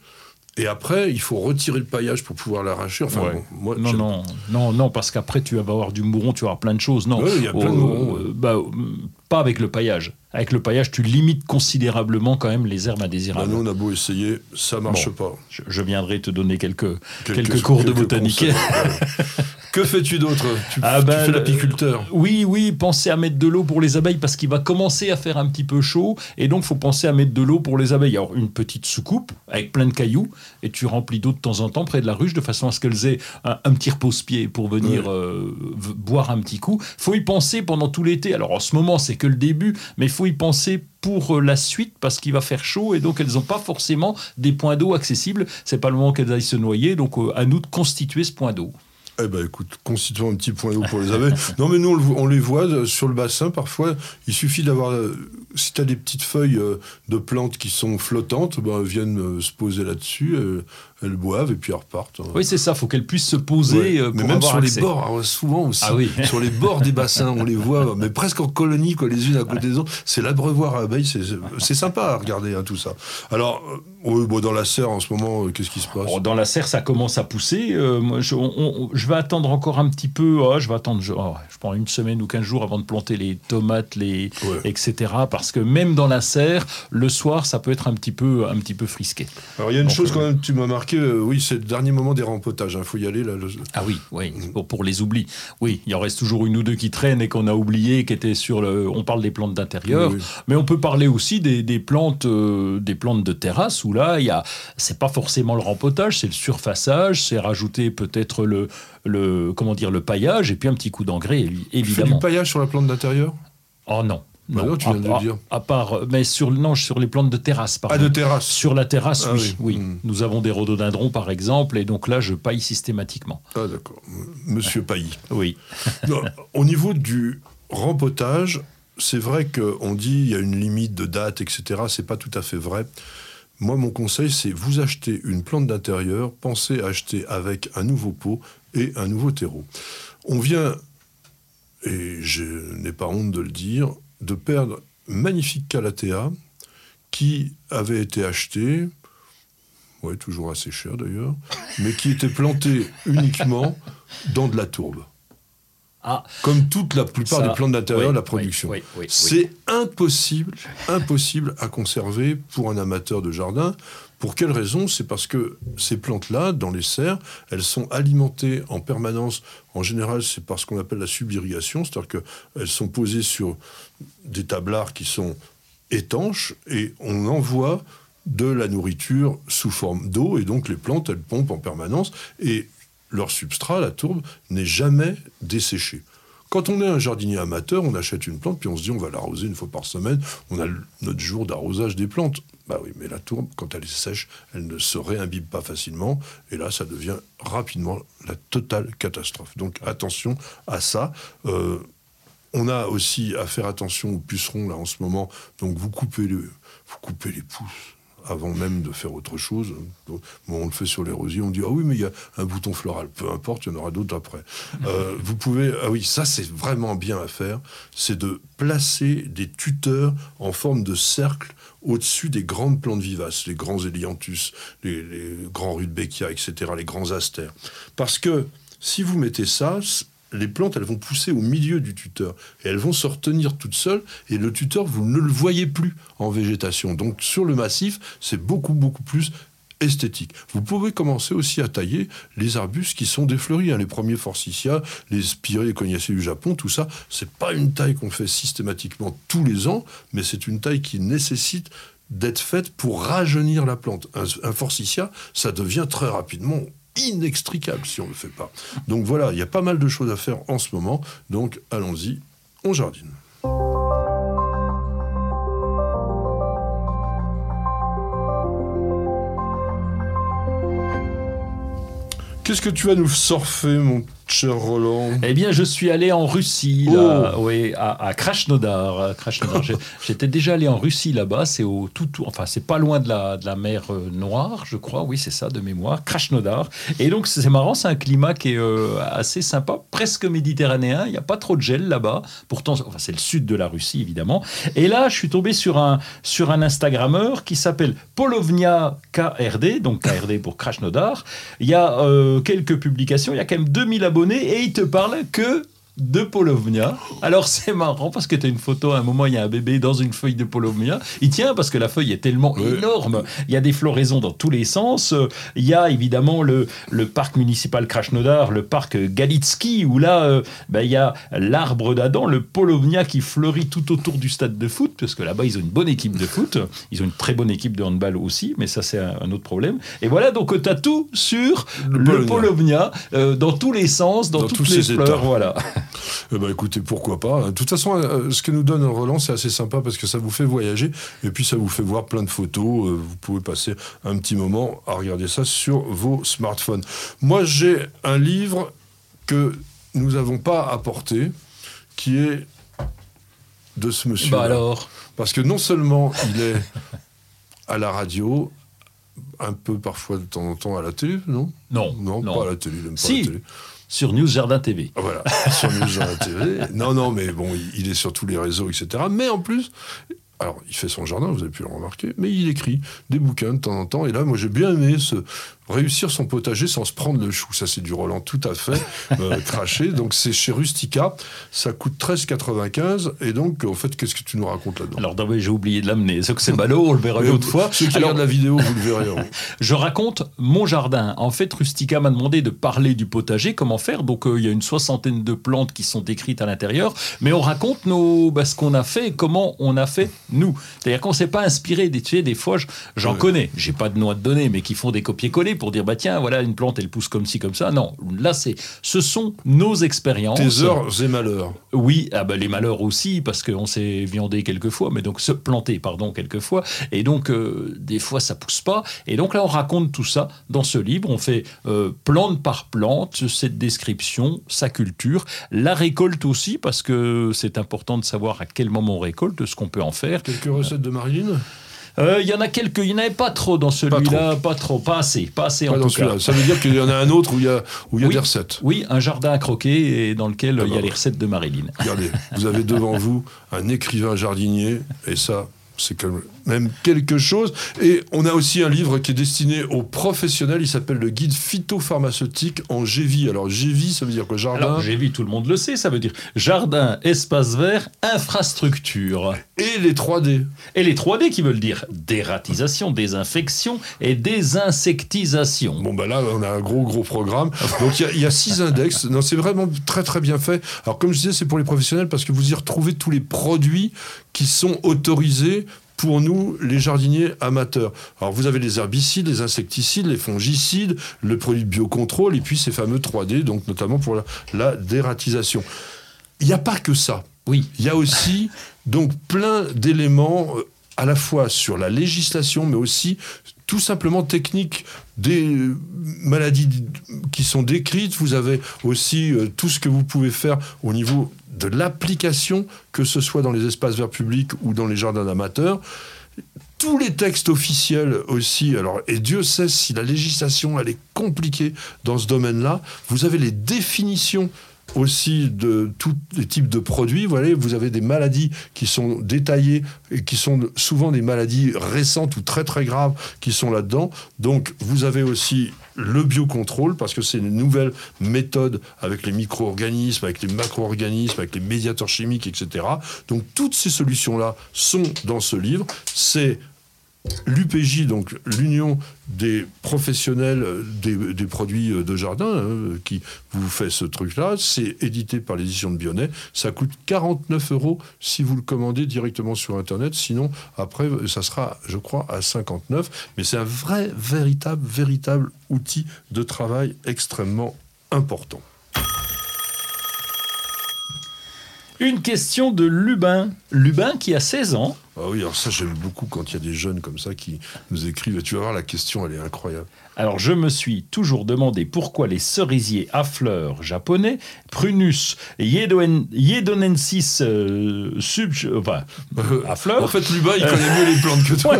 Et après, il faut retirer le paillage pour pouvoir l'arracher. Enfin, Ouais. bon, moi, Non, non, non, non, parce qu'après tu vas avoir du mouron, tu vas avoir plein de choses. Non, Ouais, il y a plein de mourons, euh, bah, pas avec le paillage. Avec le paillage, tu limites considérablement quand même les herbes Bah, indésirables. nous, on a beau essayer, ça marche pas. je, je viendrai te donner quelques, quelques, cours de botanique. que fais-tu d'autre? Tu, Ah tu ben, fais le- l'apiculteur. Oui, oui, pensez à mettre de l'eau pour les abeilles parce qu'il va commencer à faire un petit peu chaud et donc faut penser à mettre de l'eau pour les abeilles. Alors une petite soucoupe avec plein de cailloux et tu remplis d'eau de temps en temps près de la ruche de façon à ce qu'elles aient un, un petit repose-pied pour venir euh, boire un petit coup. Faut y penser pendant tout l'été. Alors en ce moment c'est que le début, mais il y penser pour euh, la suite parce qu'il va faire chaud et donc elles n'ont pas forcément des points d'eau accessibles. C'est pas le moment qu'elles aillent se noyer, donc euh, à nous de constituer ce point d'eau. Eh ben écoute, constituons un petit point d'eau pour les abeilles. non mais nous on, les voit euh, sur le bassin parfois. Il suffit d'avoir, si tu as des petites feuilles de plantes qui sont flottantes, ben, viennent se poser là-dessus, elles boivent et puis elles repartent. hein. Oui, c'est ça, faut qu'elles puissent se poser Ouais. euh, mais même avoir sur accès. les bords, alors, souvent aussi, Ah oui. sur les bords des bassins, on les voit, mais presque en colonie, quoi, les unes à côté des autres. C'est l'abreuvoir à abeilles, c'est- sympa à regarder hein, tout ça. Alors, euh, bon, dans la serre en ce moment, euh, qu'est-ce qui se passe? Bon, dans la serre, ça commence à pousser. Euh, moi, je, on- on- je vais attendre encore un petit peu. Ah, je vais attendre, je, oh, je prends une semaine ou 15 jours avant de planter les tomates, les, Ouais. etc. Parce que même dans la serre, le soir, ça peut être un petit peu, un petit peu frisqué. Alors, il y a une chose quand même, tu m'as marqué, euh, oui, c'est le dernier moment des rempotages, il faut y aller là. le- Ah oui, oui, pour, pour les oublis. Oui, il en reste toujours une ou deux qui traînent et qu'on a oublié, qui étaient sur le. On parle des plantes d'intérieur, Oui, oui. mais on peut parler aussi des, des plantes, euh, des plantes de terrasse où là, il y a, c'est pas forcément le rempotage, c'est le surfaçage, c'est rajouter peut-être le, le, comment dire, le paillage et puis un petit coup d'engrais, évi- Tu fais du évidemment. paillage sur la plante d'intérieur? Oh non. Bah non, tu viens à, de le dire. à part, mais sur non, sur les plantes de terrasse, pardon. Ah, de terrasse. Sur la terrasse, Ah oui, oui. Hmm. Nous avons des rhododendrons, par exemple, et donc là, je paille systématiquement. Ah, d'accord. Monsieur Pailly. Oui. Non, au niveau du rempotage, c'est vrai qu'on dit il y a une limite de date, etc. C'est pas tout à fait vrai. Moi, mon conseil, c'est vous achetez une plante d'intérieur, pensez à acheter avec un nouveau pot et un nouveau terreau. On vient, et je n'ai pas honte de le dire, de perdre magnifique Calathea qui avait été acheté, ouais, toujours assez cher d'ailleurs, mais qui était planté uniquement dans de la tourbe. Ah, Comme toute la plupart Ça, des plantes d'intérieur, oui, la production. oui, oui, oui, C'est impossible, impossible à conserver pour un amateur de jardin. Pour quelle raison? C'est parce que ces plantes-là, dans les serres, elles sont alimentées en permanence. En général, c'est par ce qu'on appelle la subirrigation, c'est-à-dire qu'elles sont posées sur des tablards qui sont étanches et on envoie de la nourriture sous forme d'eau et donc les plantes, elles pompent en permanence et leur substrat, la tourbe, n'est jamais desséché. Quand on est un jardinier amateur, on achète une plante, puis on se dit on va l'arroser une fois par semaine, on a notre jour d'arrosage des plantes. Bah oui, mais la tourbe, quand elle est sèche, elle ne se réimbibe pas facilement, et là, ça devient rapidement la totale catastrophe. Donc attention à ça. Euh, on a aussi à faire attention aux pucerons là en ce moment. Donc vous coupez, le, vous coupez les pouces avant même de faire autre chose. bon, on le fait sur les rosiers, on dit ah oui mais il y a un bouton floral, peu importe, il y en aura d'autres après. Euh, vous pouvez ah oui ça c'est vraiment bien à faire, c'est de placer des tuteurs en forme de cercle au-dessus des grandes plantes vivaces, les grands hélianthus, les, les grands rudbeckia, etc., les grands astères, parce que si vous mettez ça, les plantes, elles vont pousser au milieu du tuteur et elles vont se retenir toutes seules et le tuteur, vous ne le voyez plus en végétation. Donc sur le massif, c'est beaucoup, beaucoup plus esthétique. Vous pouvez commencer aussi à tailler les arbustes qui sont défleuris, hein, les premiers forsythia, les spirées, les cognacées du Japon, tout ça. C'est pas une taille qu'on fait systématiquement tous les ans, mais c'est une taille qui nécessite d'être faite pour rajeunir la plante. Un, un ça devient très rapidement inextricable si on ne le fait pas. Donc voilà, il y a pas mal de choses à faire en ce moment. Donc allons-y, on jardine. Qu'est-ce que tu vas nous surfer, mon Roland Eh bien, je suis allé en Russie, là, oh. oui, à, à Krasnodar. J'étais déjà allé en Russie là-bas. C'est au tout, tout, enfin, c'est pas loin de la, de la mer euh, Noire, je crois. Oui, c'est ça de mémoire. Krasnodar. Et donc, c'est marrant, c'est un climat qui est euh, assez sympa, presque méditerranéen. Il n'y a pas trop de gel là-bas. Pourtant, enfin, c'est le sud de la Russie, évidemment. Et là, je suis tombé sur un, sur un Instagrammeur qui s'appelle Polovnia KRD, donc KRD pour Krasnodar. Il y a euh, quelques publications. Il y a quand même 2000 abonnés et il te parle que de Polovnia. Alors c'est marrant parce que tu as une photo, à un moment il y a un bébé dans une feuille de Polovnia. Il tient parce que la feuille est tellement énorme. Il y a des floraisons dans tous les sens. Il y a évidemment le, le parc municipal Krasnodar, le parc Galitsky, où là euh, ben, il y a l'arbre d'Adam, le Polovnia qui fleurit tout autour du stade de foot, parce que là-bas ils ont une bonne équipe de foot. Ils ont une très bonne équipe de handball aussi, mais ça c'est un, autre problème. Et voilà, donc tu as tout sur le, Polovnia, euh, dans tous les sens, dans, toutes les fleurs. Voilà. Eh ben, écoutez, pourquoi pas. De toute façon, euh, ce que nous donne Roland, c'est assez sympa parce que ça vous fait voyager et puis ça vous fait voir plein de photos. Euh, vous pouvez passer un petit moment à regarder ça sur vos smartphones. Moi, j'ai un livre que nous n'avons pas apporté, qui est de ce monsieur. Bah alors? Parce que non seulement il est à la radio, un peu parfois de temps en temps à la télé, non? Non. Non, pas à la télé, il pas si. la télé. Sur News Jardin TV. Voilà, sur News Jardin TV. Non, non, mais bon, il est sur tous les réseaux, etc. Mais en plus, alors, il fait son jardin, vous avez pu le remarquer, mais il écrit des bouquins de temps en temps. Et là, moi, j'ai bien aimé ce, réussir son potager sans se prendre le chou. Ça, c'est du Roland tout à fait euh, craché. Donc, c'est chez Rustica. Ça coûte 13,95. Et donc, en fait, qu'est-ce que tu nous racontes là-dedans? Alors, j'ai oublié de l'amener. C'est que c'est ballot, on le verra une autre fois. Ceux qui regardent la vidéo, vous le verrez. Hein. je raconte mon jardin. En fait, Rustica m'a demandé de parler du potager, comment faire. Donc, euh, il y a une soixantaine de plantes qui sont décrites à l'intérieur. Mais on raconte nos, bah, ce qu'on a fait et comment on a fait nous. C'est-à-dire qu'on ne s'est pas inspiré. Des, tu sais, des fois, j'en connais. J'ai pas de noix de données, mais qui font des copier-coller pour dire bah tiens voilà une plante elle pousse comme ci comme ça. Non, là c'est ce sont nos expériences. Tes heures et malheurs. Oui, ah bah, les malheurs aussi parce qu'on s'est viandé quelquefois, mais donc se planter pardon quelquefois et donc euh, des fois ça pousse pas et donc là on raconte tout ça dans ce livre. On fait euh, plante par plante cette description, sa culture, la récolte aussi parce que c'est important de savoir à quel moment on récolte, ce qu'on peut en faire. Quelques recettes de Marilyn euh, il y en a quelques, il n'y en avait pas trop dans celui-là, pas, trop, pas assez, pas assez en tout cas. Ça veut dire qu'il y en a un autre où il y a, où il y a des recettes. Oui, un jardin à croquer et dans lequel il y a les recettes de Marilyn. Regardez, vous avez devant vous un écrivain jardinier et ça, c'est quand même quelque chose. Et on a aussi un livre qui est destiné aux professionnels. Il s'appelle le guide phytopharmaceutique en GV. Alors GV, ça veut dire quoi Jardin. Alors GV, tout le monde le sait. Ça veut dire jardin, espace vert, infrastructure. Et les 3D. Et les 3D qui veulent dire dératisation, désinfection et désinsectisation. Bon ben là, on a un gros gros programme. Donc il y, a six index. Non, c'est vraiment très très bien fait. Alors comme je disais, c'est pour les professionnels parce que vous y retrouvez tous les produits qui sont autorisés pour nous, les jardiniers amateurs. Alors, vous avez les herbicides, les insecticides, les fongicides, le produit de biocontrôle, et puis ces fameux 3D, donc notamment pour la, dératisation. Il n'y a pas que ça. Oui. Il y a aussi donc plein d'éléments euh, à la fois sur la législation, mais aussi tout simplement techniques des maladies qui sont décrites. Vous avez aussi euh, tout ce que vous pouvez faire au niveau de l'application, que ce soit dans les espaces verts publics ou dans les jardins d'amateurs. Tous les textes officiels aussi, alors, et Dieu sait si la législation elle est compliquée dans ce domaine-là, vous avez les définitions aussi de tous les types de produits. Vous, vous avez des maladies qui sont détaillées et qui sont souvent des maladies récentes ou très très graves qui sont là-dedans. Donc vous avez aussi le biocontrôle parce que c'est une nouvelle méthode avec les micro-organismes, avec les macro-organismes, avec les médiateurs chimiques, etc. Donc toutes ces solutions-là sont dans ce livre. C'est L'UPJ, donc l'Union des professionnels des, produits de jardin, hein, qui vous fait ce truc-là, c'est édité par l'édition de Bionnet. Ça coûte 49 euros si vous le commandez directement sur Internet. Sinon, après, ça sera, je crois, à 59. Mais c'est un vrai, véritable, véritable outil de travail extrêmement important. Une question de Lubin. Lubin qui a 16 ans. Ah oui, alors ça j'aime beaucoup quand il y a des jeunes comme ça qui nous écrivent. Tu vas voir, la question, elle est incroyable. Alors je me suis toujours demandé pourquoi les cerisiers à fleurs japonais, Prunus yedonensis euh, sub, enfin, à fleurs. en fait, Lubin, il connaît mieux les plantes que toi.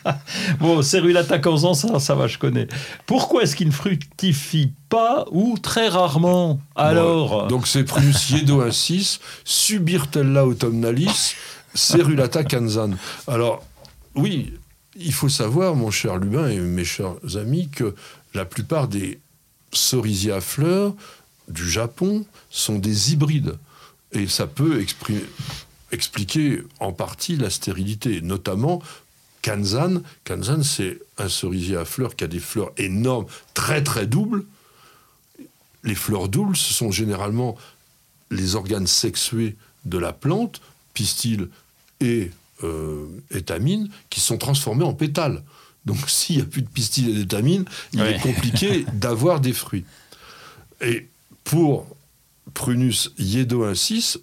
bon, Cerulata ça, ça va, je connais. Pourquoi est-ce qu'ils ne fructifient pas ou très rarement Alors? donc c'est Prunus yedoensis, Subirtella autumnalis. Cerulata Kanzan. Alors, oui, il faut savoir, mon cher Lubin et mes chers amis, que la plupart des cerisiers à fleurs du Japon sont des hybrides. Et ça peut expliquer en partie la stérilité, notamment Kanzan. Kanzan, c'est un cerisier à fleurs qui a des fleurs énormes, très très doubles. Les fleurs doubles, ce sont généralement les organes sexués de la plante, pistil et euh, étamine, qui sont transformés en pétales. Donc s'il n'y a plus de pistil et d'étamine, il est compliqué d'avoir des fruits. Et pour Prunus yedoensis,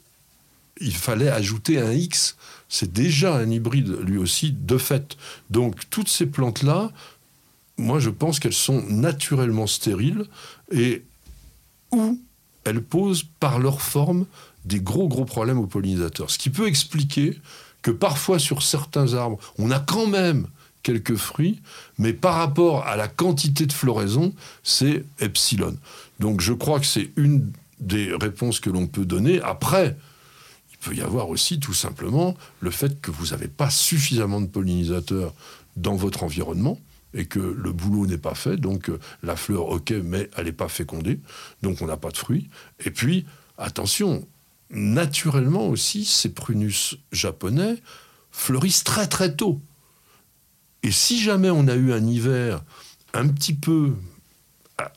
il fallait ajouter un X. C'est déjà un hybride, lui aussi, de fait. Donc toutes ces plantes-là, moi je pense qu'elles sont naturellement stériles et où elles posent par leur forme des gros gros problèmes aux pollinisateurs. Ce qui peut expliquer que parfois sur certains arbres, on a quand même quelques fruits, mais par rapport à la quantité de floraison, c'est epsilon. Donc je crois que c'est une des réponses que l'on peut donner. Après, il peut y avoir aussi tout simplement le fait que vous n'avez pas suffisamment de pollinisateurs dans votre environnement et que le boulot n'est pas fait, donc euh, la fleur, ok, mais elle n'est pas fécondée, donc on n'a pas de fruits. Et puis, attention, naturellement aussi, ces prunus japonais fleurissent très très tôt. Et si jamais on a eu un hiver un petit peu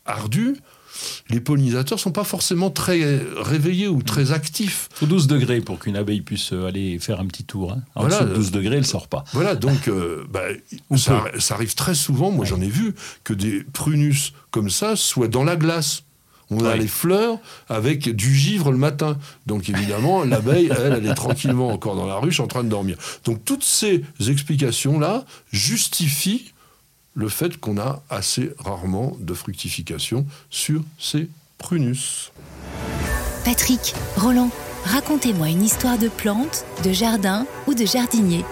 ardu, les pollinisateurs ne sont pas forcément très réveillés ou très actifs. Il faut 12 degrés pour qu'une abeille puisse aller faire un petit tour. Hein. En voilà, 12 degrés, elle ne sort pas. Voilà, donc euh, bah, ça, ça, arrive très souvent, moi j'en ai vu, que des prunus comme ça soient dans la glace. On a les fleurs avec du givre le matin. Donc évidemment, l'abeille, elle, elle est tranquillement encore dans la ruche en train de dormir. Donc toutes ces explications-là justifient le fait qu'on a assez rarement de fructification sur ces prunus. Patrick, Roland, racontez-moi une histoire de plante, de jardin ou de jardinier.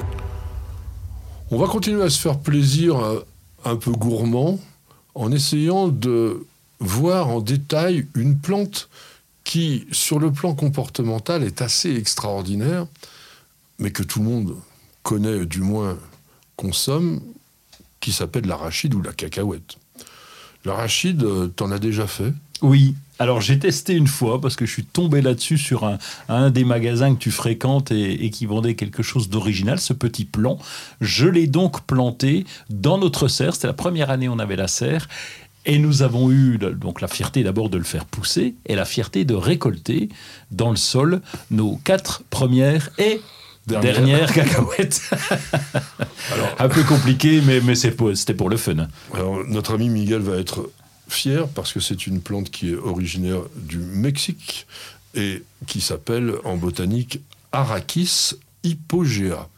On va continuer à se faire plaisir euh, un peu gourmand en essayant de voir en détail une plante qui, sur le plan comportemental, est assez extraordinaire, mais que tout le monde connaît, du moins consomme, qui s'appelle l'arachide ou la cacahuète. L'arachide, euh, t'en as déjà fait? Oui. Alors j'ai testé une fois parce que je suis tombé là-dessus sur un, des magasins que tu fréquentes et, et qui vendait quelque chose d'original, ce petit plant. Je l'ai donc planté dans notre serre. C'était la première année où on avait la serre. Et nous avons eu donc la fierté d'abord de le faire pousser et la fierté de récolter dans le sol nos quatre premières et dernières cacahuètes. Un peu compliqué, mais, mais c'était pour le fun. Alors, notre ami Miguel va être fier parce que c'est une plante qui est originaire du Mexique et qui s'appelle en botanique Arachis hypogea.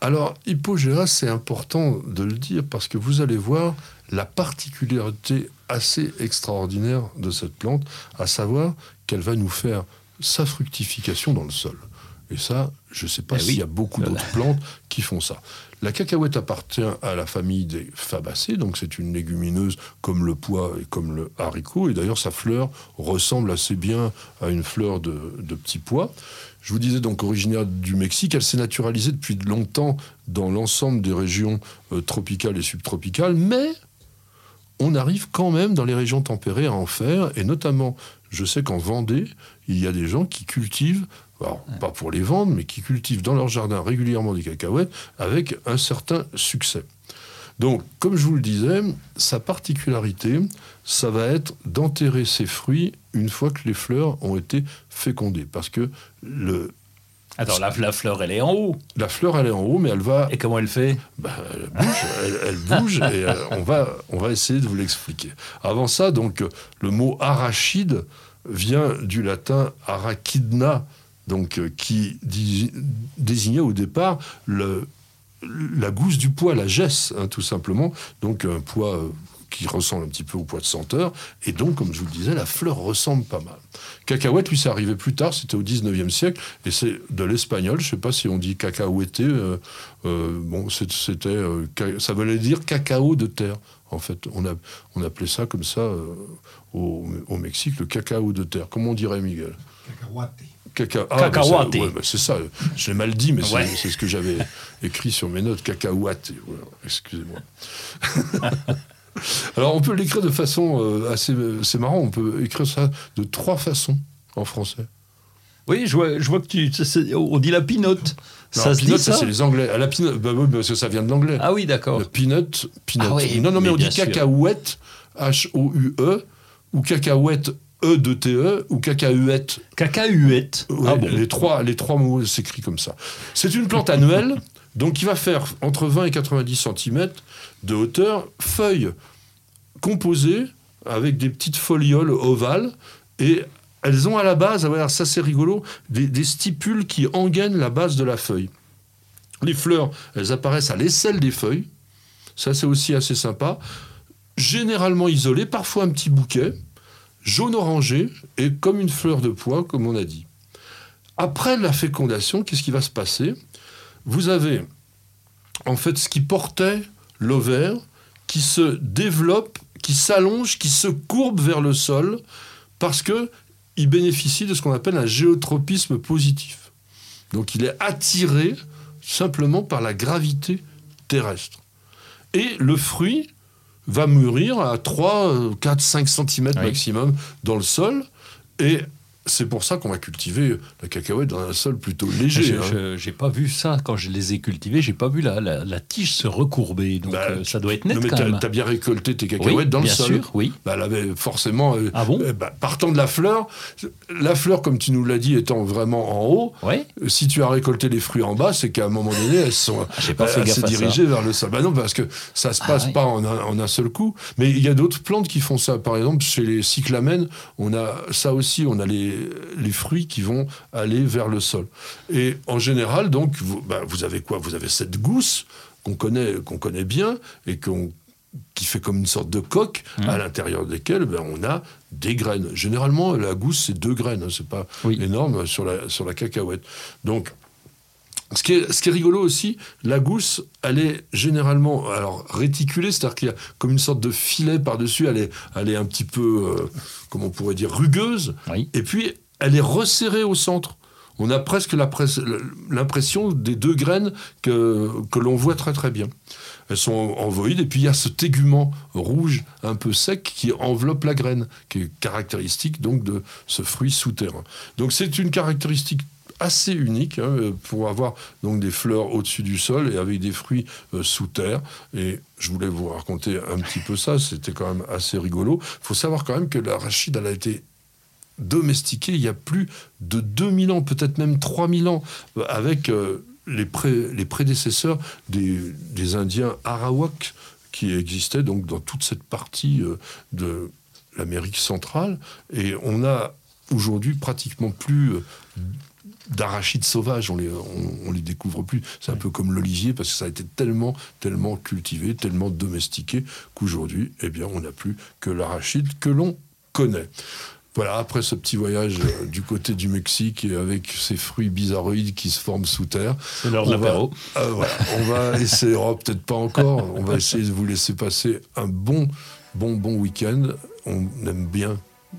Alors, hypogea, c'est important de le dire parce que vous allez voir, la particularité assez extraordinaire de cette plante, à savoir qu'elle va nous faire sa fructification dans le sol. Et ça, je ne sais pas Eh s'il oui. y a beaucoup Voilà. d'autres plantes qui font ça. La cacahuète appartient à la famille des fabacées, donc c'est une légumineuse comme le pois et comme le haricot. Et d'ailleurs, sa fleur ressemble assez bien à une fleur de, de petit pois. Je vous disais donc originaire du Mexique, elle s'est naturalisée depuis longtemps dans l'ensemble des régions euh, tropicales et subtropicales, mais on arrive quand même dans les régions tempérées à en faire, et notamment, je sais qu'en Vendée, il y a des gens qui cultivent, alors pas pour les vendre, mais qui cultivent dans leur jardin régulièrement des cacahuètes avec un certain succès. Donc, comme je vous le disais, sa particularité, ça va être d'enterrer ses fruits une fois que les fleurs ont été fécondées, parce que le, Attends, la, la fleur, elle est en haut. la fleur, elle est en haut, mais elle va Et comment elle fait? Bah, elle bouge, elle, elle bouge et euh, on, va, on va essayer de vous l'expliquer. Avant ça, donc, le mot arachide vient du latin arachidna, donc, euh, qui désignait au départ le, la gousse du pois, la gesse, hein, tout simplement. Donc un pois euh, qui ressemble un petit peu au pois de senteur. Et donc, comme je vous le disais, la fleur ressemble pas mal. Cacahuète, lui, c'est arrivé plus tard, c'était au 19e siècle, et c'est de l'espagnol, je sais pas si on dit cacahuété, euh, euh, bon, c'était, euh, ça voulait dire cacao de terre, en fait. On, a, on appelait ça comme ça euh, au, au Mexique, le cacao de terre. Comment on dirait, Miguel? Cacahuate. Caca... Ah, Cacahuate. bah, c'est ouais, c'est ça, je l'ai mal dit, mais c'est- Ouais. c'est ce que j'avais écrit sur mes notes, cacahuate. Voilà, Excusez-moi. Alors, on peut l'écrire de façon euh, assez. C'est marrant, on peut écrire ça de trois façons en français. Oui, je vois, je vois que tu. on dit la pinote. Ça se peanut, dit ça c'est les Anglais. À la peanut, bah oui, parce que ça vient de l'anglais. Ah oui, d'accord. Peanut, peanut. Ah oui, non, non, mais, mais on dit sûr. cacahuète, H-O-U-E, ou cacahuète, E-de-T-E, ou cacahuète, Cacahuète. Ouais, ah bon les, trois, les trois mots s'écrivent comme ça. C'est une plante annuelle, donc qui va faire entre 20 et 90 cm de hauteur, feuilles composées avec des petites folioles ovales, et elles ont à la base, ah ça c'est rigolo, des, des stipules qui engainent la base de la feuille. Les fleurs, elles apparaissent à l'aisselle des feuilles, ça c'est aussi assez sympa, généralement isolées, parfois un petit bouquet, jaune-orangé et comme une fleur de pois, comme on a dit. Après la fécondation, qu'est-ce qui va se passer? Vous avez en fait ce qui portait l'ovaire qui se développe, qui s'allonge, qui se courbe vers le sol parce que il bénéficie de ce qu'on appelle un géotropisme positif. Donc il est attiré simplement par la gravité terrestre. Et le fruit va mûrir à 3, 4, 5 cm Oui. maximum dans le sol. Et c'est pour ça qu'on va cultiver la cacahuète dans un sol plutôt léger. Je- hein. J'ai pas vu ça quand je les ai cultivés. J'ai pas vu la, la, la tige se recourber. Donc Bah, euh, ça doit être net Non, mais t'as, t'as bien récolté tes Oui, cacahuètes dans le bien sol. sûr, oui. Bah, elle avait forcément. euh, Ah bon euh, bah, partant de la fleur, la fleur, comme tu nous l'as dit, étant vraiment en haut, Ouais. si tu as récolté les fruits en bas, c'est qu'à un moment donné, elles sont pas fait à ça. dirigées vers le sol. Bah non, parce que ça se Ah passe pas en un, en un seul coup. Mais il y a d'autres plantes qui font ça. Par exemple, chez les cyclamènes, on a ça aussi. On a les, les fruits qui vont aller vers le sol. Et en général, donc, vous, bah, vous avez quoi? Vous avez cette gousse qu'on connaît, qu'on connaît bien et qu'on qui fait comme une sorte de coque Mmh. à l'intérieur desquelles ben, on a des graines. Généralement, la gousse, c'est deux graines, hein, c'est pas Oui. énorme sur la, sur la cacahuète. Donc, ce qui, est, ce qui est rigolo aussi, la gousse, elle est généralement alors réticulée, c'est-à-dire qu'il y a comme une sorte de filet par-dessus, elle est, elle est un petit peu, euh, comment on pourrait dire, rugueuse, Oui. et puis elle est resserrée au centre. On a presque l'impression des deux graines que, que l'on voit très très bien. Elles sont envoïdes, et puis il y a ce tégument rouge un peu sec qui enveloppe la graine, qui est caractéristique donc de ce fruit souterrain. Donc c'est une caractéristique assez unique hein, pour avoir donc des fleurs au-dessus du sol et avec des fruits euh, sous terre. Et je voulais vous raconter un petit peu ça, c'était quand même assez rigolo. Il faut savoir quand même que l'arachide, elle a été domestiquée il y a plus de 2000 ans, peut-être même 3000 ans, euh, avec euh, les, pré- les prédécesseurs des, des Indiens Arawak qui existaient donc dans toute cette partie de l'Amérique centrale. Et on a aujourd'hui pratiquement plus d'arachides sauvages, on les, on, on les découvre plus. C'est un peu comme l'olivier parce que ça a été tellement, tellement cultivé, tellement domestiqué qu'aujourd'hui, eh bien, on n'a plus que l'arachide que l'on connaît. Voilà, après ce petit voyage euh, du côté du Mexique et avec ces fruits bizarroïdes qui se forment sous terre. C'est l'heure de On va- l'apéro. Euh, voilà, on va essayer, oh, peut-être pas encore, on va essayer de vous laisser passer un bon, bon, bon week-end. On aime bien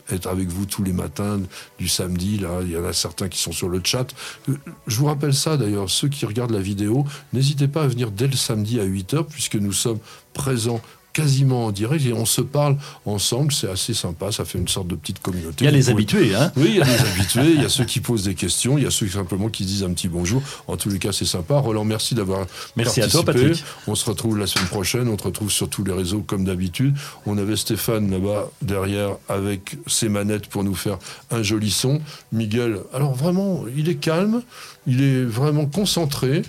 être avec vous tous les matins du samedi. Là, il y en a certains qui sont sur le chat. Euh, Je vous rappelle ça d'ailleurs, ceux qui regardent la vidéo, n'hésitez pas à venir dès le samedi à 8h puisque nous sommes présents quasiment en direct et on se parle ensemble. C'est assez sympa, ça fait une sorte de petite communauté. Il y a les pouvez- habitués, hein oui, il y a des habitués, il y a ceux qui posent des questions, il y a ceux simplement qui disent un petit bonjour. En tous les cas, c'est sympa. Roland, merci d'avoir Merci à toi. Patrick. On se retrouve la semaine prochaine, on te retrouve sur tous les réseaux comme d'habitude. On avait Stéphane là-bas derrière avec ses manettes pour nous faire un joli son. Miguel, alors vraiment, il est calme, il est vraiment concentré.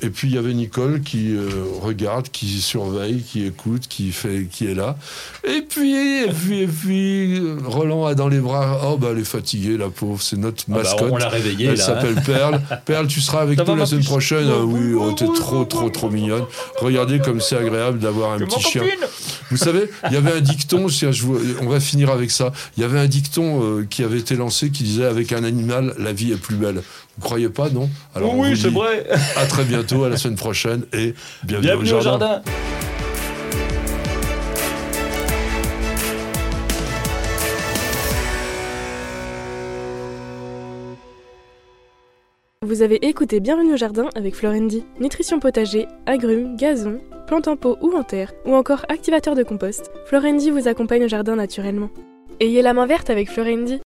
Et puis il y avait Nicole qui euh, regarde, qui surveille, qui écoute, qui fait, qui est là. Et puis, et puis, et puis, Roland a dans les bras. Oh bah elle est fatiguée, la pauvre. C'est notre Ah bah, mascotte. on l'a réveillée, Elle là, s'appelle Perle. Perle, tu seras avec nous la ma semaine prochaine. Ah oui, oh, t'es trop, trop, trop mignonne. Regardez comme c'est agréable d'avoir un petit chien. Vous savez, il y avait un dicton, tiens, je vous- on va finir avec ça. Il y avait un dicton euh, qui avait été lancé qui disait Avec un animal, la vie est plus belle. Vous croyez pas, non Alors, oui, c'est vrai. À très bientôt, à la semaine prochaine et bienvenue, Bienvenue au jardin. Vous avez écouté Bienvenue au jardin avec Florendi. Nutrition potager, agrumes, gazon, plantes en pot ou en terre, ou encore activateur de compost, Florendi vous accompagne au jardin naturellement. Ayez la main verte avec Florendi.